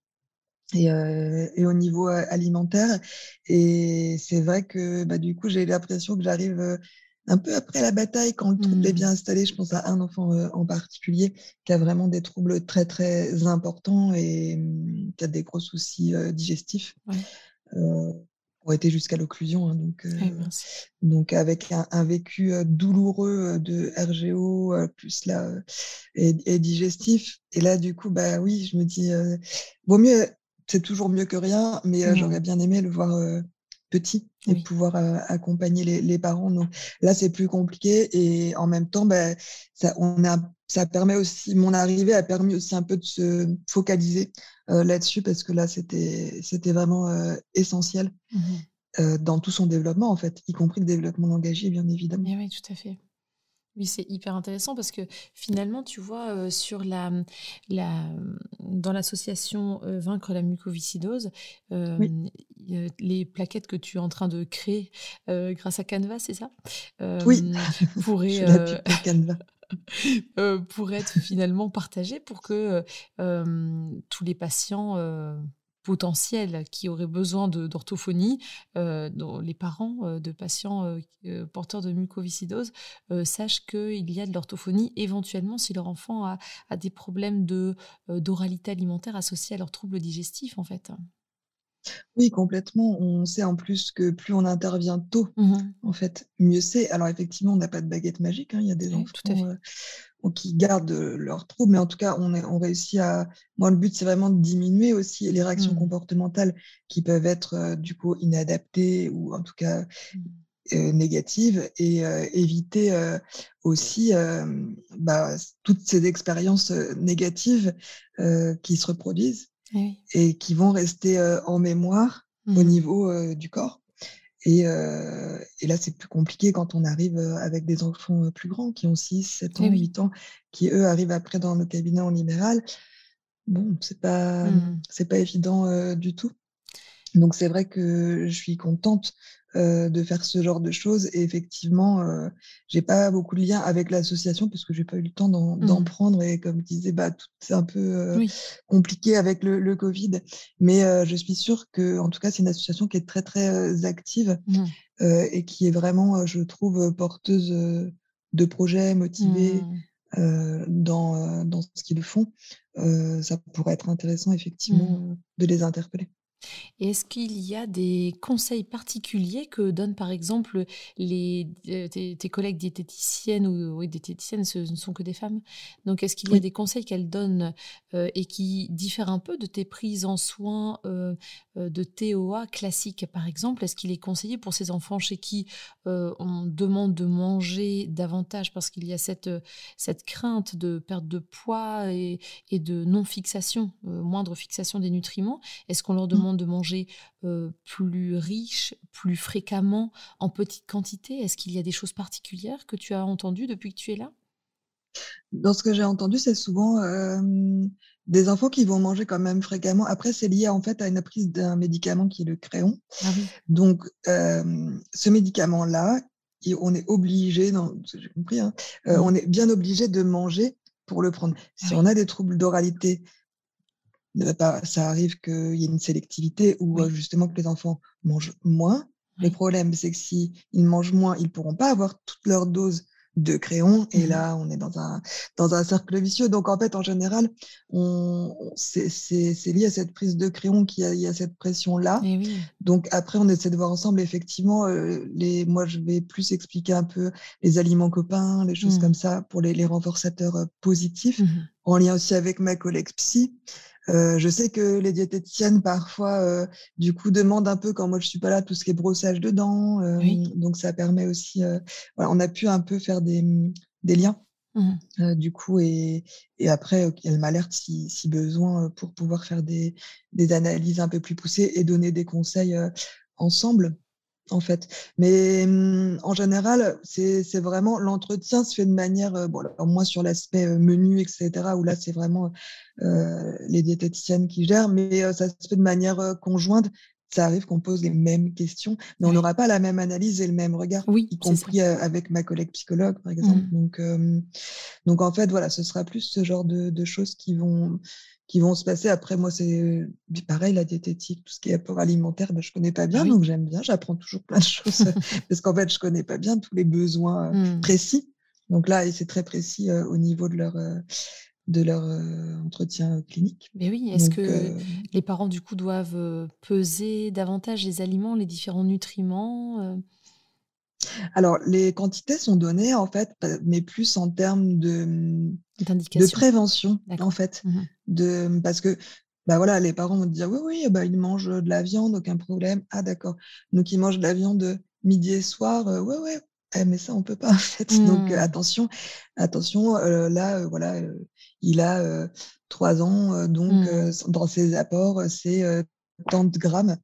et, euh, et, au niveau euh, alimentaire. Et c'est vrai que bah, du coup, j'ai l'impression que j'arrive euh, un peu après la bataille, quand le trouble est mmh. bien installé. Je pense à un enfant en particulier qui a vraiment des troubles très, très importants et mmh, qui a des gros soucis digestifs. Ouais. Ont été jusqu'à l'occlusion. Hein, donc, donc, avec un, vécu douloureux de RGO, plus là, et, et, digestif. Et là, du coup, bah oui, je me dis, vaut mieux c'est toujours mieux que rien, mais mmh. j'aurais bien aimé le voir petit et pouvoir accompagner les, parents. Donc là, c'est plus compliqué et en même temps, bah, ça, on a, ça permet aussi, mon arrivée a permis aussi un peu de se focaliser là-dessus parce que là, c'était, c'était vraiment essentiel mmh dans tout son développement, en fait, y compris le développement langagier, bien évidemment. oui, tout à fait. Oui, c'est hyper intéressant parce que finalement, tu vois, euh, sur la, la, dans l'association euh, Vaincre la mucoviscidose, euh, les plaquettes que tu es en train de créer grâce à Canva, c'est ça? Oui, pourraient, pourraient être finalement partagées pour que tous les patients potentiels qui auraient besoin d'orthophonie, euh, les parents euh, de patients euh, porteurs de mucoviscidose sachent qu'il y a de l'orthophonie éventuellement si leur enfant a, a des problèmes d'oralité alimentaire associés à leurs troubles digestifs en fait. Oui, complètement. On sait en plus que plus on intervient tôt, mmh en fait, mieux c'est. Alors effectivement, on n'a pas de baguette magique, hein. Il y a des enfants euh, qui gardent leurs troubles, mais en tout cas, on, on réussit à. Moi, le but, c'est vraiment de diminuer aussi les réactions mmh. comportementales qui peuvent être euh, du coup inadaptées ou en tout cas mmh. euh, négatives et éviter aussi bah, toutes ces expériences négatives qui se reproduisent et qui vont rester en mémoire au mmh. niveau du corps. Et, et, là, c'est plus compliqué quand on arrive avec des enfants plus grands qui ont 6, 7 ans, 8 ans, qui eux arrivent après dans le cabinet en libéral. Bon, c'est pas, mmh. c'est pas évident du tout. Donc c'est vrai que je suis contente de faire ce genre de choses. Et effectivement, j'ai pas beaucoup de lien avec l'association parce que j'ai pas eu le temps d'en mmh. prendre. Et comme je disais, bah, c'est un peu compliqué avec le, Covid. Mais je suis sûre que, en tout cas, c'est une association qui est très, très active mmh. et qui est vraiment, je trouve, porteuse de projets motivés. Mmh. dans, dans ce qu'ils font, ça pourrait être intéressant effectivement de les interpeller est-ce qu'il y a des conseils particuliers que donnent par exemple les, euh, tes, collègues diététiciennes ou oui, diététiciennes, ce ne sont que des femmes. Donc est-ce qu'il y a des conseils qu'elles donnent euh, et qui diffèrent un peu de tes prises en soins euh, de TOA classiques par exemple? Est-ce qu'il est conseillé pour ces enfants chez qui on demande de manger davantage parce qu'il y a cette, cette crainte de perte de poids et, et de non-fixation, moindre fixation des nutriments? Est-ce qu'on leur mmh. demande de manger plus riche, plus fréquemment, en petite quantité Est-ce qu'il y a des choses particulières que tu as entendues depuis que tu es là? Dans ce que j'ai entendu, c'est souvent des enfants qui vont manger quand même fréquemment. Après, c'est lié en fait à une prise d'un médicament qui est le crayon. Ah Donc, ce médicament-là, on est obligé, j'ai compris, hein, on est bien obligé de manger pour le prendre. Si ah on a des troubles d'oralité, ça arrive qu'il y ait une sélectivité ou justement que les enfants mangent moins. Le problème, c'est que s'ils mangent moins, ils ne pourront pas avoir toute leur dose de crayon. Et mmh là, on est dans un, dans un cercle vicieux. Donc, en fait, en général, on, c'est lié à cette prise de crayon qu'il y, a cette pression-là. Donc, après, on essaie de voir ensemble, effectivement, les, moi, je vais plus expliquer un peu les aliments copains, les choses mmh. comme ça, pour les, les renforçateurs positifs, mmh en lien aussi avec ma collègue psy. Euh, je sais que les diététiciennes parfois, euh, du coup, demandent un peu quand moi je suis pas là tout ce qui est brossage de dents. Euh, donc ça permet aussi, voilà, on a pu un peu faire des, des liens. Mmh. du coup, et, et après, elle m'alerte si, si, besoin pour pouvoir faire des, des, analyses un peu plus poussées et donner des conseils ensemble en fait. Mais mmh, en général, c'est vraiment l'entretien se fait de manière, euh, bon, moins sur l'aspect euh, menu, etc., où là, c'est vraiment euh, les diététiciennes qui gèrent, mais ça se fait de manière conjointe. Ça arrive qu'on pose les mêmes questions, mais on n'aura pas la même analyse et le même regard, oui, y compris avec ma collègue psychologue, par exemple. Mmh. Donc, donc, en fait, voilà, ce sera plus ce genre de, de choses qui vont qui vont se passer. Après, moi, c'est pareil, la diététique, tout ce qui est apport alimentaire, ben, je connais pas bien, donc j'aime bien, j'apprends toujours plein de choses, parce qu'en fait, je connais pas bien tous les besoins mmh. précis. Donc là, c'est très précis au niveau de leur, de leur entretien clinique. Mais oui, est-ce que les parents, du coup, doivent peser davantage les aliments, les différents nutriments alors, les quantités sont données, en fait, mais plus en termes de, mmh, de prévention, en fait. Mmh de, parce que, bah voilà, les parents vont dire, oui, oui, bah, ils mangent de la viande, aucun problème. Ah, d'accord. Donc, ils mangent de la viande midi et soir. oui, oui. Eh, mais ça, on peut pas, en fait. Donc, mmh. attention, attention, là, voilà, il a trois ans, donc, dans ses apports, c'est tant de grammes.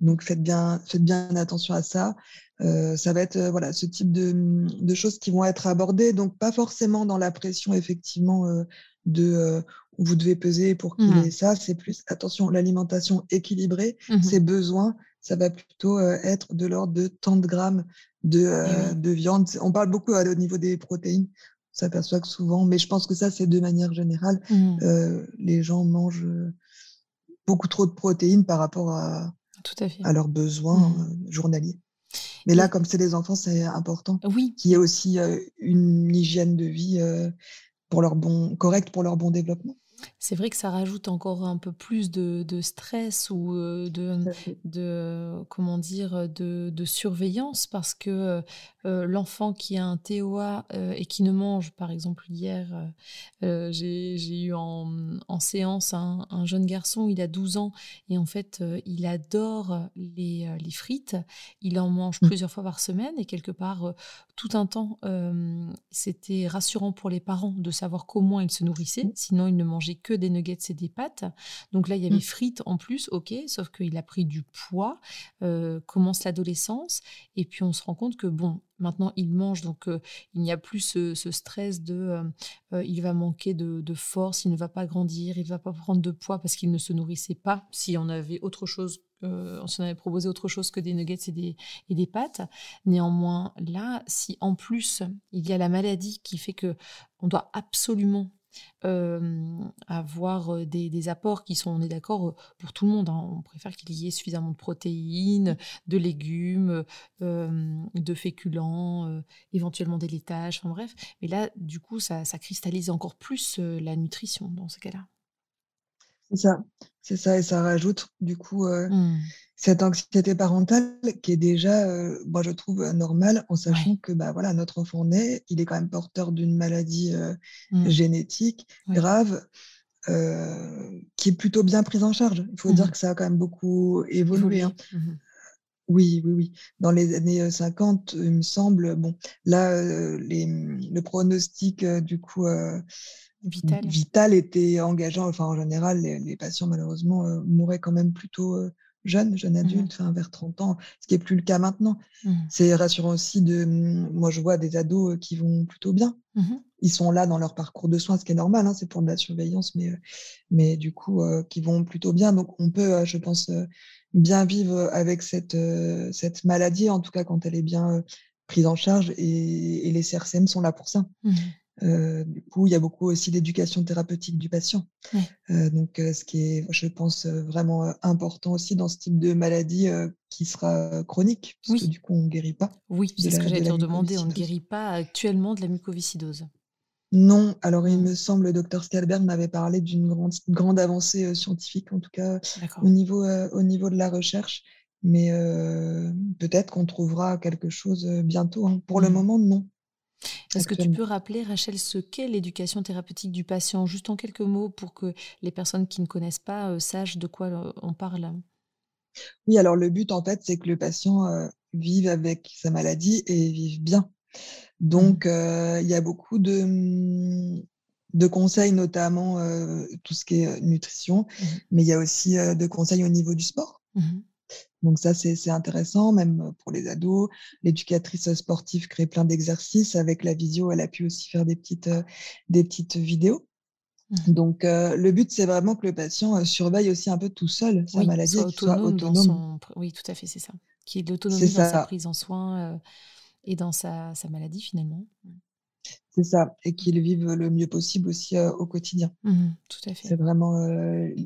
Donc, faites bien, faites bien attention à ça. Euh, ça va être euh, voilà ce type de, de, choses qui vont être abordées, donc pas forcément dans la pression effectivement euh, de vous devez peser pour qu'il mmh. ait ça. C'est plus attention l'alimentation équilibrée, mmh ses besoins, ça va plutôt être de l'ordre de 30 grammes de, de, viande. On parle beaucoup au niveau des protéines. On s'aperçoit que souvent, mais je pense que ça c'est de manière générale, mmh. les gens mangent beaucoup trop de protéines par rapport à, Tout à, fait. à leurs besoins journaliers. Mais là, comme c'est des enfants, c'est important oui. qu'il y ait aussi une hygiène de vie pour leur bon, correcte pour leur bon développement. C'est vrai que ça rajoute encore un peu plus de, stress ou de, de, comment dire de, de surveillance parce que l'enfant qui a un TOA et qui ne mange, par exemple hier, j'ai eu en, en séance un, un, jeune garçon, il a 12 ans et en fait il adore les, les frites, il en mange mmh. plusieurs fois par semaine et quelque part tout un temps c'était rassurant pour les parents de savoir comment il se nourrissait, mmh. sinon il ne mangeait que des nuggets et des pâtes. Donc là, il y avait mmh. frites en plus, ok, sauf qu'il a pris du poids, euh, commence l'adolescence, et puis on se rend compte que, bon, maintenant il mange, donc il n'y a plus ce, stress de il va manquer de, force, il ne va pas grandir, il ne va pas prendre de poids parce qu'il ne se nourrissait pas. Si on avait autre chose, on s'en avait proposé autre chose que des nuggets et des, et des pâtes. Néanmoins, là, si en plus il y a la maladie qui fait que on doit absolument avoir des, apports qui sont, on est d'accord, pour tout le monde. Hein. On préfère qu'il y ait suffisamment de protéines, de légumes, de féculents, éventuellement des laitages, enfin bref. Mais là, du coup, ça, ça cristallise encore plus la nutrition dans ce cas-là. C'est ça, c'est ça, et ça rajoute du coup mmh. cette anxiété parentale qui est déjà, moi je trouve normale en sachant que bah voilà notre enfant naît, il est quand même porteur d'une maladie mmh. génétique grave. qui est plutôt bien prise en charge. Il faut dire mmh. que ça a quand même beaucoup évolué. Hein. Oui, oui, oui. Dans les années 50, il me semble, bon, là, les, le pronostic, du coup, Vital. Vital était engageant. Enfin, en général, les, patients, malheureusement, mouraient quand même plutôt euh, jeunes, jeunes mmh adultes, vers 30 ans, ce qui n'est plus le cas maintenant. Mmh. C'est rassurant aussi de. Mmh, moi, je vois des ados euh, qui vont plutôt bien. Ils sont là dans leur parcours de soins, ce qui est normal, hein, c'est pour de la surveillance, mais, mais du coup, qui vont plutôt bien. Donc, on peut, je pense, bien vivre avec cette, cette maladie, en tout cas quand elle est bien prise en charge, et, et les CRCM sont là pour ça. Euh, du coup, il y a beaucoup aussi d'éducation thérapeutique du patient. Euh, donc, euh, ce qui est, je pense, vraiment important aussi dans ce type de maladie qui sera chronique, parce que du coup, on ne guérit pas. Oui, c'est ce que j'allais te demander. On ne guérit pas actuellement de la mucoviscidose. Non, alors il mmh. me semble, le docteur Skalberg m'avait parlé d'une grande, grande avancée scientifique, en tout cas au niveau, au niveau de la recherche. Mais peut-être qu'on trouvera quelque chose bientôt. Hein. Pour le mmh. moment, non. Est-ce que tu peux rappeler, Rachel, ce qu'est l'éducation thérapeutique du patient, juste en quelques mots, pour que les personnes qui ne connaissent pas euh, sachent de quoi euh, on parle Oui, alors le but, en fait, c'est que le patient euh, vive avec sa maladie et vive bien. Donc, mmh. il y a beaucoup de, mmh, de conseils, notamment tout ce qui est nutrition, mmh. mais il y a aussi de conseils au niveau du sport. Donc ça, c'est intéressant, même pour les ados. L'éducatrice sportive crée plein d'exercices. Avec la visio, elle a pu aussi faire des petites, euh, des petites vidéos. Mmh. Donc, euh, le but, c'est vraiment que le patient euh, surveille aussi un peu tout seul sa maladie, soit autonome. Oui, tout à fait, c'est ça. Qui est de l'autonomie dans sa prise en soin et dans sa, sa maladie, finalement. C'est ça, et qu'ils vivent le mieux possible aussi au quotidien. Mmh tout à fait. C'est vraiment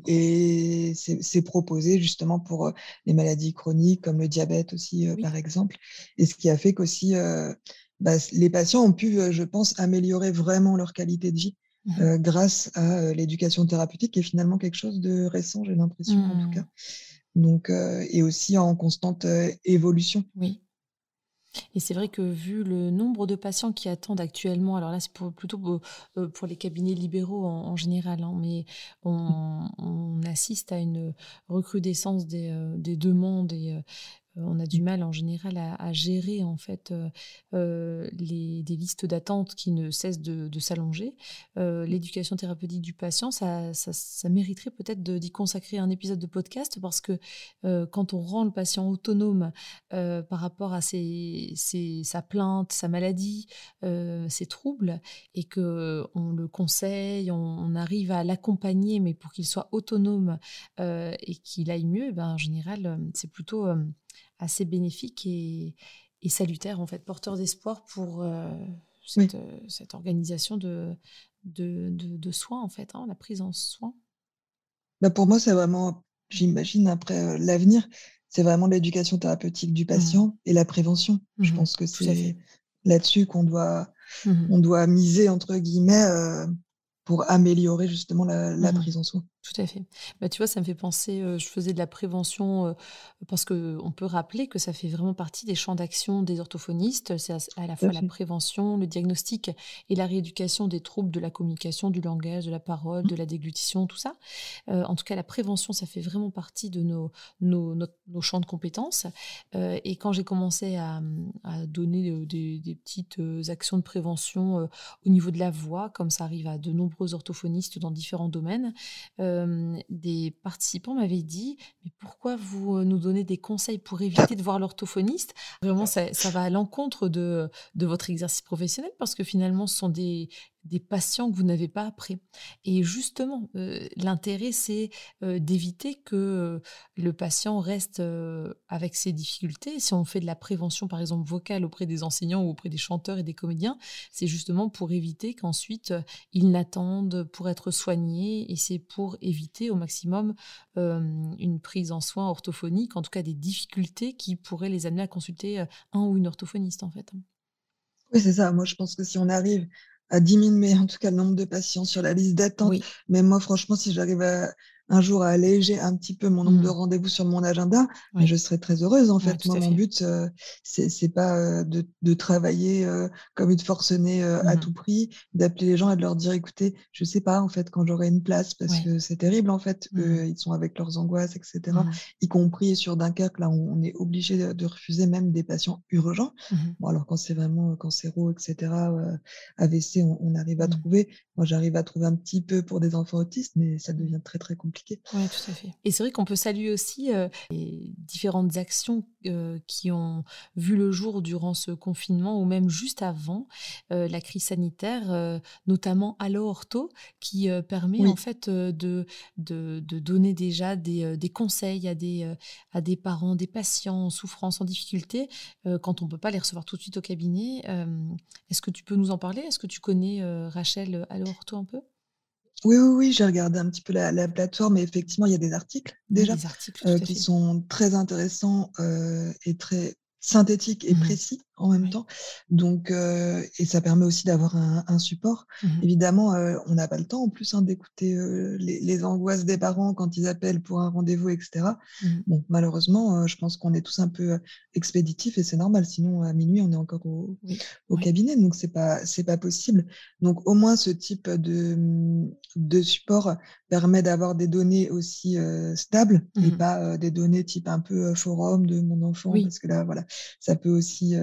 et c'est proposé justement pour les maladies chroniques comme le diabète aussi par exemple. Et ce qui a fait qu'aussi bah, les patients ont pu, je pense, améliorer vraiment leur qualité de vie mmh grâce à l'éducation thérapeutique, qui est finalement quelque chose de récent, j'ai l'impression en tout mmh. cas. Donc et aussi en constante évolution. Oui. Et c'est vrai que vu le nombre de patients qui attendent actuellement, alors là c'est plutôt pour, euh, pour, les cabinets libéraux en, général, hein, mais on, assiste à une recrudescence des, euh, des demandes euh, on a du mal en général à, gérer en fait euh, euh, les, des listes d'attente qui ne cessent de, s'allonger. L'éducation thérapeutique du patient, ça, mériterait peut-être d'y consacrer un épisode de podcast parce que quand on rend le patient autonome par rapport à ses, sa plainte, sa maladie, ses troubles, et que on le conseille, on, arrive à l'accompagner, mais pour qu'il soit autonome et qu'il aille mieux, eh ben, en général, c'est plutôt assez bénéfique et, salutaire, en fait, porteur d'espoir pour euh, cette, euh, cette, organisation de, de, de, soins, en fait, hein, la prise en soin. Bah pour moi, c'est vraiment, j'imagine, après euh, l'avenir, c'est vraiment l'éducation thérapeutique du mmh. patient et la prévention. Je mmh pense que c'est là-dessus qu'on doit, mmh on doit miser, entre guillemets, pour améliorer justement la, prise en soin. Tout à fait. Bah, tu vois, ça me fait penser, euh, je faisais de la prévention euh, parce qu'on peut rappeler que ça fait vraiment partie des champs d'action des orthophonistes. C'est à, la fois la prévention, le diagnostic et la rééducation des troubles de la communication, du langage, de la parole, de mmh. la déglutition, tout ça. Euh, en tout cas, la prévention, ça fait vraiment partie de nos, nos, nos, champs de compétences. et quand j'ai commencé à, à donner des, des, petites actions de prévention au niveau de la voix, comme ça arrive à de nombreux orthophonistes dans différents domaines, des participants m'avaient dit Mais pourquoi vous nous donnez des conseils pour éviter de voir l'orthophoniste? Vraiment, ça, va à l'encontre de votre exercice professionnel parce que finalement, ce sont des, des patients que vous n'avez pas après. Et justement, euh, l'intérêt, c'est euh, d'éviter que euh, le patient reste avec ses difficultés. Si on fait de la prévention, par exemple, vocale auprès des enseignants ou auprès des chanteurs et des comédiens, c'est justement pour éviter qu'ensuite ils n'attendent pour être soignés et c'est pour éviter au maximum une prise en soins orthophonique, en tout cas des difficultés qui pourraient les amener à consulter un ou une orthophoniste, en fait. Oui, c'est ça. Moi, je pense que si on arrive à diminuer en tout cas le nombre de patients sur la liste d'attente. Mais moi, franchement, si j'arrive à, un jour à alléger un petit peu mon nombre de mmh. rendez-vous sur mon agenda, je serais très heureuse en fait. Moi, mon but, euh, c'est pas euh, de, de, travailler euh, comme une forcenée à mmh tout prix, d'appeler les gens et de leur dire écoutez, je sais pas en fait quand j'aurai une place parce que c'est terrible en fait. Mmh ils sont avec leurs angoisses, etc. Y compris sur Dunkerque, là, on, est obligé de, refuser même des patients urgents. Bon, alors quand c'est vraiment cancéro, etc., AVC, on, on arrive à trouver. Moi, j'arrive à trouver un petit peu pour des enfants autistes, mais ça devient très très compliqué. Oui, tout à fait. Et c'est vrai qu'on peut saluer aussi euh, les différentes actions euh, qui ont vu le jour durant ce confinement ou même juste avant euh, la crise sanitaire, notamment Allo qui permet en fait de, de, de, donner déjà des, des, conseils à des, à des parents, des patients en souffrance, en difficulté, quand on ne peut pas les recevoir tout de suite au cabinet. Est-ce que tu peux nous en parler? Est-ce que tu connais Rachel Allo Ortho un peu? Oui, oui, oui, j'ai regardé un petit peu la plateforme et effectivement, il y a des articles déjà, euh, qui sont très intéressants, euh, et très synthétiques et mmh précis en même temps. Donc, euh, et ça permet aussi d'avoir un, un support. Mmh Évidemment, euh, on n'a pas le temps en plus hein, d'écouter euh, les, les, angoisses des parents quand ils appellent pour un rendez-vous, etc. Mmh bon, malheureusement, je pense qu'on est tous un peu expéditifs et c'est normal. Sinon, à minuit, on est encore au, au cabinet, donc c'est pas c'est pas possible. Donc, au moins, ce type de de support permet d'avoir des données aussi stables et mmh pas des données type un peu forum de mon enfant, parce que là, voilà, ça peut aussi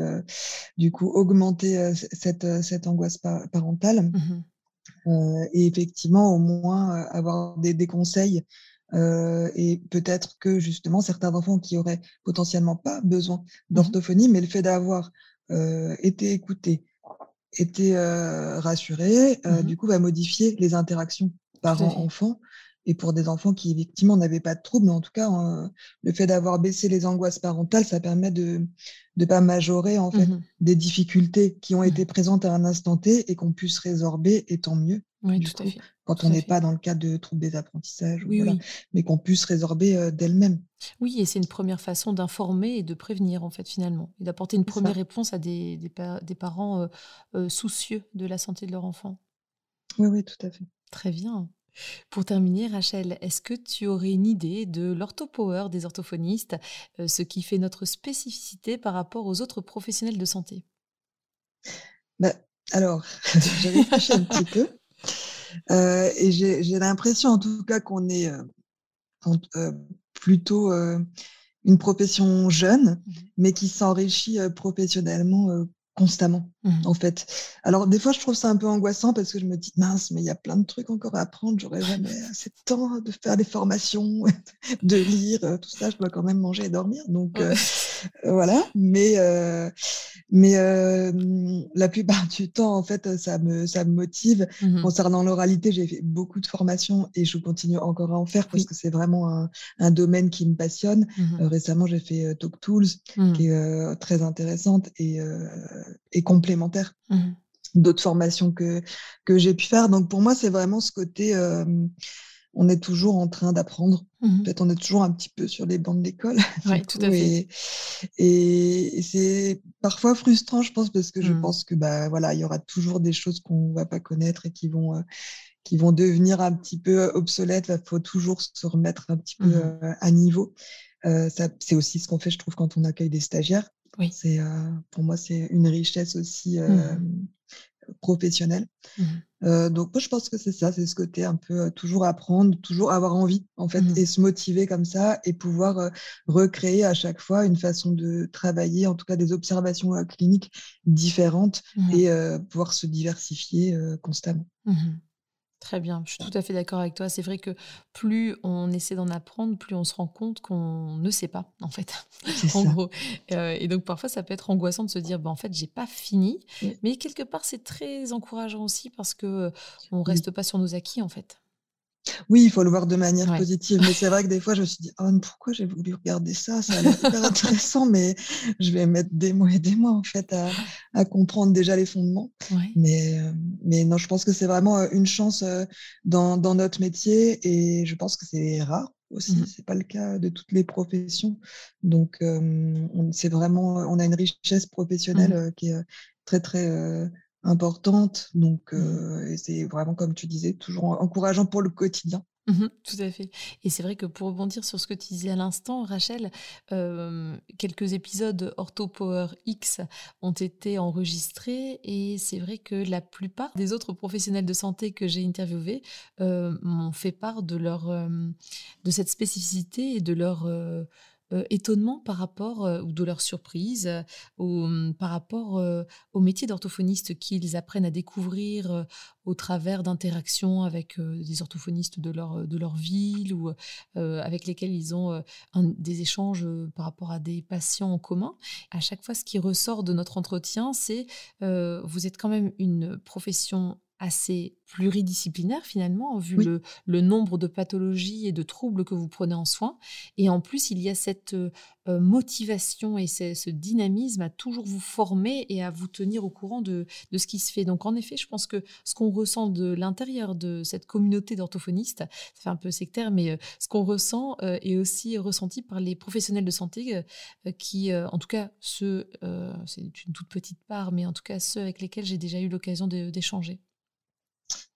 du coup augmenter euh, cette, euh, cette angoisse parentale. Mmh euh, et effectivement, au moins avoir des, des conseils et peut-être que justement certains enfants qui auraient potentiellement pas besoin mmh d'orthophonie, mais le fait d'avoir été écoutés, été rassurés, mmh du coup va modifier les interactions parents-enfants et pour des enfants qui effectivement n'avaient pas de troubles, mais en tout cas, le fait d'avoir baissé les angoisses parentales, ça permet de ne pas majorer en fait mmh des difficultés qui ont été présentes à un instant T et qu'on puisse résorber, et tant mieux. Oui, tout à fait. Quand on n'est pas dans le cadre de troubles des apprentissages, mais qu'on puisse résorber d'elle-même. Oui, et c'est une première façon d'informer et de prévenir, en fait, finalement, et d'apporter une première réponse à des, des, parents soucieux de la santé de leur enfant. Oui, oui, tout à fait. Très bien. Pour terminer, Rachel, est-ce que tu aurais une idée de l'orthopower des orthophonistes, euh, ce qui fait notre spécificité par rapport aux autres professionnels de santé? Bah, Alors, j'ai réfléchi un petit peu. Euh, et j'ai l'impression, en tout cas, qu'on est euh, plutôt une profession jeune, mmh mais qui s'enrichit professionnellement constamment, mmh. en fait. Alors, des fois, je trouve ça un peu angoissant parce que je me dis, mince, mais il y a plein de trucs encore à apprendre. J'aurais jamais assez de temps de faire des formations, de lire, euh, tout ça. Je dois quand même manger et dormir. Donc, euh, euh, voilà. Mais, mais la plupart du temps, en fait, ça me, ça me motive. Mmh Concernant l'oralité, j'ai fait beaucoup de formations et je continue encore à en faire parce que c'est vraiment un, un, domaine qui me passionne. Mmh récemment, j'ai fait Talk Tools, qui est très intéressante et et complémentaires mmh d'autres formations que, que j'ai pu faire. Donc pour moi, c'est vraiment ce côté, on est toujours en train d'apprendre. Mmh en fait, on est toujours un petit peu sur les bancs de l'école. Oui, tout à fait. Et, c'est parfois frustrant, je pense, parce que je mmh. pense que bah voilà, il y aura toujours des choses qu'on va pas connaître et qui vont qui vont devenir un petit peu obsolètes. Il faut toujours se remettre un petit peu à niveau. Euh, c'est aussi ce qu'on fait, je trouve, quand on accueille des stagiaires. Oui. C'est, euh, pour moi, c'est une richesse aussi mmh professionnelle. Mmh donc, moi, je pense que c'est ça, c'est ce côté un peu toujours apprendre, toujours avoir envie, en fait, mmh et se motiver comme ça et pouvoir recréer à chaque fois une façon de travailler, en tout cas des observations cliniques différentes et pouvoir se diversifier constamment. Très bien, je suis tout à fait d'accord avec toi. C'est vrai que plus on essaie d'en apprendre, plus on se rend compte qu'on ne sait pas, en fait, en gros. Euh, et donc parfois, ça peut être angoissant de se dire, bah, en fait, j'ai pas fini. Mais quelque part, c'est très encourageant aussi parce que on reste pas sur nos acquis, en fait. Oui, il faut le voir de manière positive. Mais c'est vrai que des fois, je me suis dit, oh, pourquoi j'ai voulu regarder ça? Ça a l'air super intéressant, mais je vais mettre des mois et des mois, en fait, à, comprendre déjà les fondements. Mais, euh, mais non, je pense que c'est vraiment euh, une chance euh, dans, dans, notre métier et je pense que c'est rare aussi. Ce mmh. C'est pas le cas de toutes les professions. Donc, on, c'est vraiment, on a une richesse professionnelle mmh. qui est très, très importante. Donc, mmh. c'est vraiment, comme tu disais, toujours encourageant pour le quotidien. Mmh tout à fait. Et c'est vrai que pour rebondir sur ce que tu disais à l'instant, Rachel, quelques épisodes Ortho Power X ont été enregistrés et c'est vrai que la plupart des autres professionnels de santé que j'ai interviewés m'ont fait part de leur de cette spécificité et de leur euh, étonnement par rapport, euh, ou de leur surprise, euh, ou, mmh, par rapport au métier d'orthophoniste qu'ils apprennent à découvrir au travers d'interactions avec des orthophonistes de leur, de leur ville ou avec lesquels ils ont des échanges par rapport à des patients en commun. À chaque fois, ce qui ressort de notre entretien, c'est vous êtes quand même une profession assez pluridisciplinaire finalement, vu le, le, nombre de pathologies et de troubles que vous prenez en soin. Et en plus, il y a cette euh, euh, motivation et ce, dynamisme à toujours vous former et à vous tenir au courant de, de, ce qui se fait. Donc en effet, je pense que ce qu'on ressent de l'intérieur de cette communauté d'orthophonistes, ça fait un peu sectaire, mais euh, ce qu'on ressent est aussi ressenti par les professionnels de santé qui, en tout cas, ceux, c'est une toute petite part, mais en tout cas ceux avec lesquels j'ai déjà eu l'occasion d'échanger.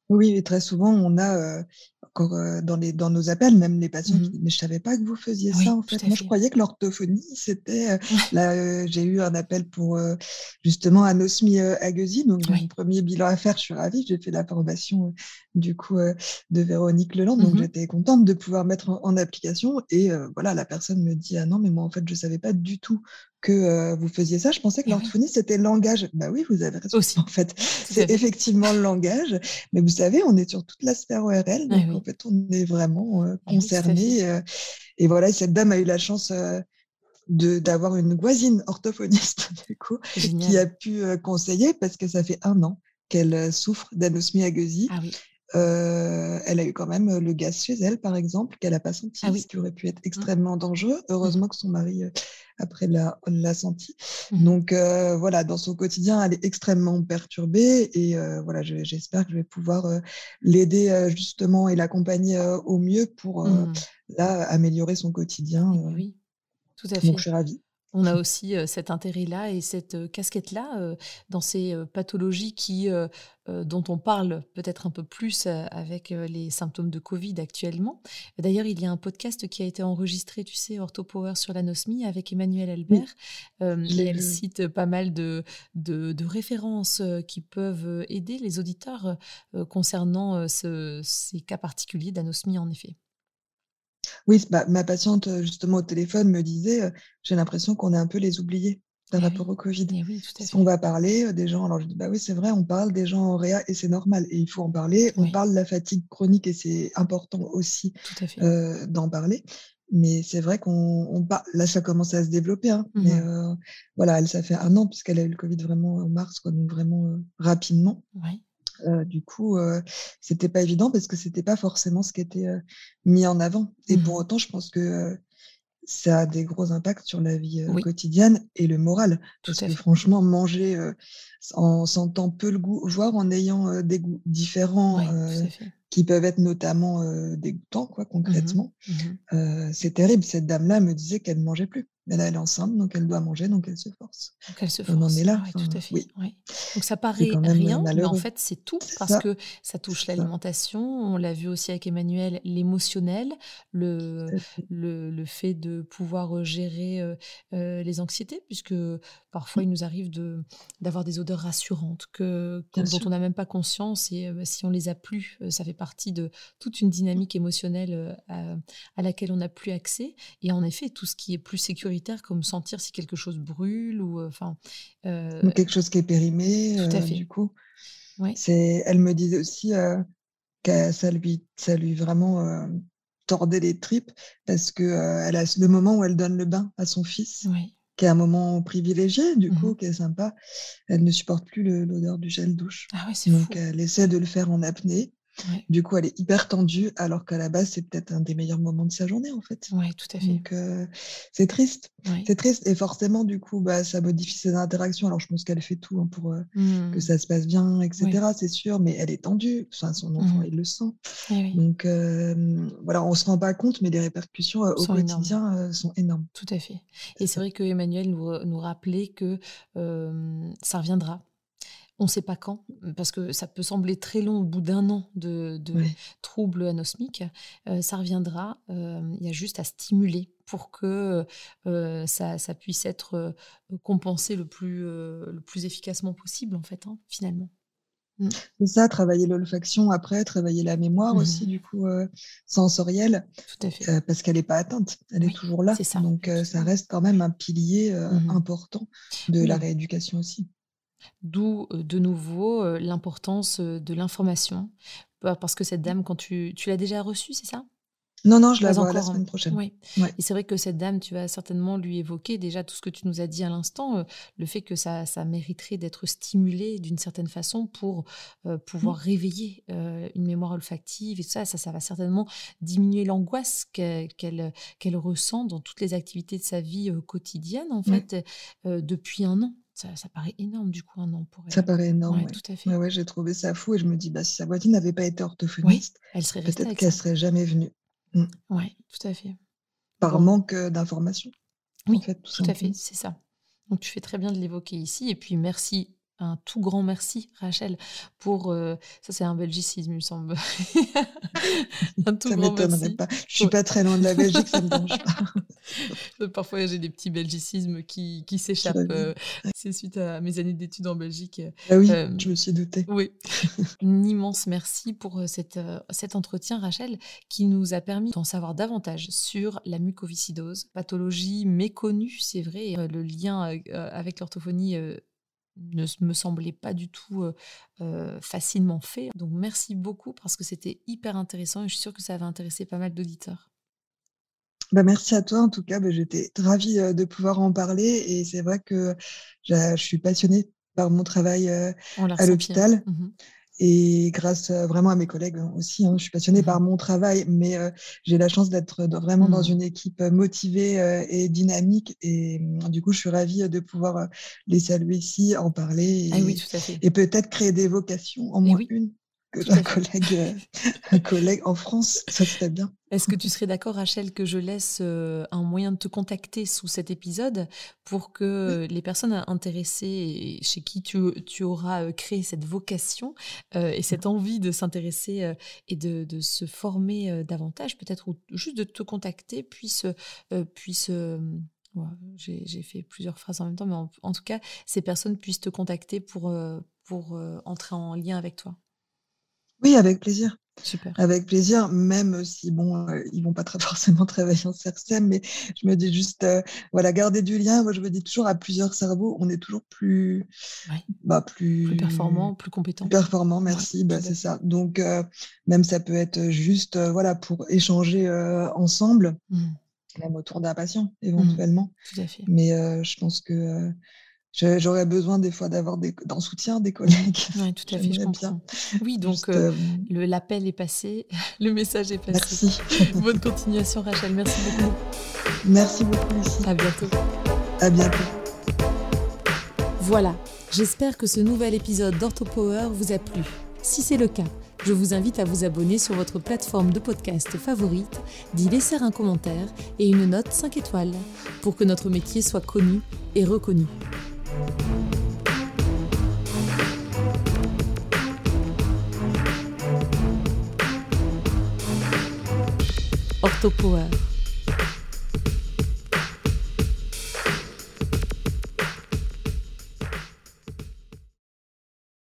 Oui, très souvent, on a, encore, dans les dans nos appels, même les patients qui mmh disent: «Mais je savais pas que vous faisiez ça, en fait. Moi, je croyais que l'orthophonie, c'était, là, j'ai eu un appel pour, justement anosmie, agueusie, donc mon premier bilan à faire, je suis ravie. J'ai fait la formation, du coup, de Véronique Leland, donc mmh j'étais contente de pouvoir mettre en application. Et voilà, la personne me dit: «Ah non, mais moi, en fait, je savais pas du tout que vous faisiez ça. Je pensais que l'orthophonie, c'était le langage. Bah oui, vous avez raison. Aussi. En fait, c'est effectivement le langage. Mais vous savez, on est sur toute la sphère ORL. Donc, en fait, on est vraiment concerné. et voilà, cette dame a eu la chance de d'avoir une voisine orthophoniste, du coup, qui a pu conseiller parce que ça fait un an qu'elle souffre d'anosmie agueusie. Ah oui. Euh, elle a eu quand même le gaz chez elle, par exemple, qu'elle n'a pas senti, ah ce qui aurait pu être mmh. extrêmement dangereux. Mmh. Heureusement que son mari, après, l'a, senti. Mmh. Donc, voilà, dans son quotidien, elle est extrêmement perturbée. Et voilà, j'espère que je vais pouvoir l'aider justement et l'accompagner au mieux pour là, améliorer son quotidien. oui, tout à fait. Donc, je suis ravie. On a aussi cet intérêt-là et cette casquette-là dans ces pathologies qui, dont on parle peut-être un peu plus avec les symptômes de Covid actuellement. D'ailleurs, il y a un podcast qui a été enregistré, tu sais, OrthoPower sur l'anosmie avec Emmanuel Albert. elle cite pas mal de, de, références qui peuvent aider les auditeurs concernant ces cas particuliers d'anosmie, en effet. Oui, bah, ma patiente, justement, au téléphone me disait, j'ai l'impression qu'on est un peu les oubliés par eh rapport au Covid. Eh on va parler des gens, alors je dis, bah oui, c'est vrai, on parle des gens en réa et c'est normal et il faut en parler. On parle de la fatigue chronique et c'est important aussi d'en parler. Mais c'est vrai qu'on là, ça commence à se développer. Hein, mmh mais voilà, elle, ça fait un an puisqu'elle a eu le Covid vraiment en mars, quoi, donc vraiment rapidement. Oui du coup, c'était pas évident parce que c'était pas forcément ce qui était mis en avant. Et pour mmh autant, je pense que ça a des gros impacts sur la vie quotidienne et le moral. parce que franchement, manger en sentant peu le goût, voire en ayant des goûts différents, qui peuvent être notamment dégoûtants, quoi, mmh concrètement, mmh c'est terrible. Cette dame-là me disait qu'elle ne mangeait plus. Mais là, elle est enceinte, donc elle doit manger, donc elle se force. Donc elle se force. On en est là. tout à fait. Oui. Donc ça paraît rien, mais en fait, c'est tout parce que ça touche l'alimentation. On l'a vu aussi avec Emmanuel, l'émotionnel, le, le, le, fait de pouvoir euh, gérer euh, euh, les anxiétés, puisque parfois il nous arrive de, d'avoir des odeurs rassurantes que, dont on n'a même pas conscience et si on les a plus, ça fait partie de toute une dynamique émotionnelle à, à laquelle on n'a plus accès. Et en effet, tout ce qui est plus comme sentir si quelque chose brûle ou euh, enfin quelque chose qui est périmé. Tout à fait. Du coup, ouais. c'est. Elle me disait aussi ça lui, ça lui vraiment tordait les tripes parce que elle a le moment où elle donne le bain à son fils. qui est un moment privilégié, du coup, mmh qui est sympa. Elle ne supporte plus l'odeur du gel douche. Ah Donc, elle essaie de le faire en apnée. Du coup, elle est hyper tendue, alors qu'à la base, c'est peut-être un des meilleurs moments de sa journée, en fait. Oui, tout à fait. Donc, c'est triste. C'est triste. Et forcément, du coup, bah, ça modifie ses interactions. Alors, je pense qu'elle fait tout hein, pour que mmh. ça se passe bien, etc. C'est sûr, mais elle est tendue. Enfin, son enfant, mmh. il le sent. Eh Donc, voilà, on ne se rend pas compte, mais les répercussions au quotidien sont énormes. Tout à fait. Et c'est vrai que Emmanuel nous, nous rappelait que ça reviendra on ne sait pas quand, parce que ça peut sembler très long au bout d'un an de, troubles anosmiques. Euh, ça reviendra. Euh, il y a juste à stimuler pour que euh, ça, puisse être compensé le plus, le plus efficacement possible, en fait, hein, finalement. Mm. C'est ça, travailler l'olfaction après, travailler la mémoire aussi, mmh. du coup, sensorielle. Tout à fait. parce qu'elle n'est pas atteinte, elle est toujours là. Ça. Donc, ça reste quand même un pilier mmh important de la rééducation aussi. D'où de nouveau l'importance de l'information. Bah, parce que cette dame, quand tu, tu l'as déjà reçue, c'est ça? Non, non, je la vois la hein. semaine prochaine. Oui. Et c'est vrai que cette dame, tu vas certainement lui évoquer déjà tout ce que tu nous as dit à l'instant, le fait que ça, ça mériterait d'être stimulé d'une certaine façon pour pouvoir mmh. réveiller une mémoire olfactive et tout ça. Ça, ça va certainement diminuer l'angoisse qu'elle ressent dans toutes les activités de sa vie quotidienne, en fait, depuis un an. Ça, paraît énorme du coup un an pour elle. Ça paraît énorme. tout à fait. Ouais, j'ai trouvé ça fou et je me dis bah, si sa voisine n'avait pas été orthophoniste, elle serait peut-être qu'elle serait jamais venue. Mmh. Oui, tout à fait. Par manque d'informations. Oui, fait, tout, tout à fait, c'est ça. Donc tu fais très bien de l'évoquer ici et puis merci un tout grand merci, Rachel, pour. Euh, ça, c'est un belgicisme, il me semble. un tout ça grand merci. pas. Je suis pas très loin de la Belgique, ça me dérange pas. Parfois, j'ai des petits belgicismes qui, qui s'échappent. Euh, c'est suite à mes années d'études en Belgique. Ah oui, euh, je me suis doutée. Oui. un immense merci pour cette, cet entretien, Rachel, qui nous a permis d'en savoir davantage sur la mucoviscidose, pathologie méconnue, c'est vrai. Le lien avec l'orthophonie ne me semblait pas du tout facilement fait. Donc merci beaucoup parce que c'était hyper intéressant et je suis sûre que ça va intéresser pas mal d'auditeurs. Bah merci à toi en tout cas, bah, j'étais ravie de pouvoir en parler et c'est vrai que je suis passionnée par mon travail à l'hôpital. Mmh et grâce vraiment à mes collègues aussi, hein, je suis passionnée par mmh mon travail, mais j'ai la chance d'être vraiment dans mmh. une équipe motivée et dynamique. Et mmh, du coup, je suis ravie de pouvoir les saluer ici, en parler ah et, et peut-être créer des vocations, en moins une un collègue, euh, un collègue en France, ça serait bien. Est-ce que tu serais d'accord, Rachel, que je laisse euh, un moyen de te contacter sous cet épisode pour que les personnes intéressées chez qui tu, tu auras euh, créé cette vocation et cette envie de s'intéresser et de, de, se former davantage, peut-être ou juste de te contacter, puissent, puissent j'ai fait plusieurs phrases en même temps, mais en, en, tout cas, ces personnes puissent te contacter pour, pour entrer en lien avec toi. Oui, avec plaisir. Super. Avec plaisir, même si bon, euh, ils vont pas très forcément travailler en CERSEM, mais je me dis juste, euh, voilà, garder du lien. Moi, je me dis toujours à plusieurs cerveaux, on est toujours plus, bah, plus, plus performant, plus compétent. performant, merci. bah, c'est ça. Donc, euh, même ça peut être juste, voilà, pour échanger ensemble, mmh. même autour d'un patient, mmh. éventuellement. Tout à fait. Mais je pense que J'aurais besoin des fois d'avoir d'un soutien des collègues. Oui, tout à fait, je comprends. Oui, donc euh, euh, l'appel est passé, le message est passé. Merci. Bonne continuation, Rachel. Merci beaucoup. Merci beaucoup, ici. À bientôt. À bientôt. Voilà, j'espère que ce nouvel épisode d'OrthoPower vous a plu. Si c'est le cas, je vous invite à vous abonner sur votre plateforme de podcast favorite, d'y laisser un commentaire et une note 5 étoiles pour que notre métier soit connu et reconnu. Orthopower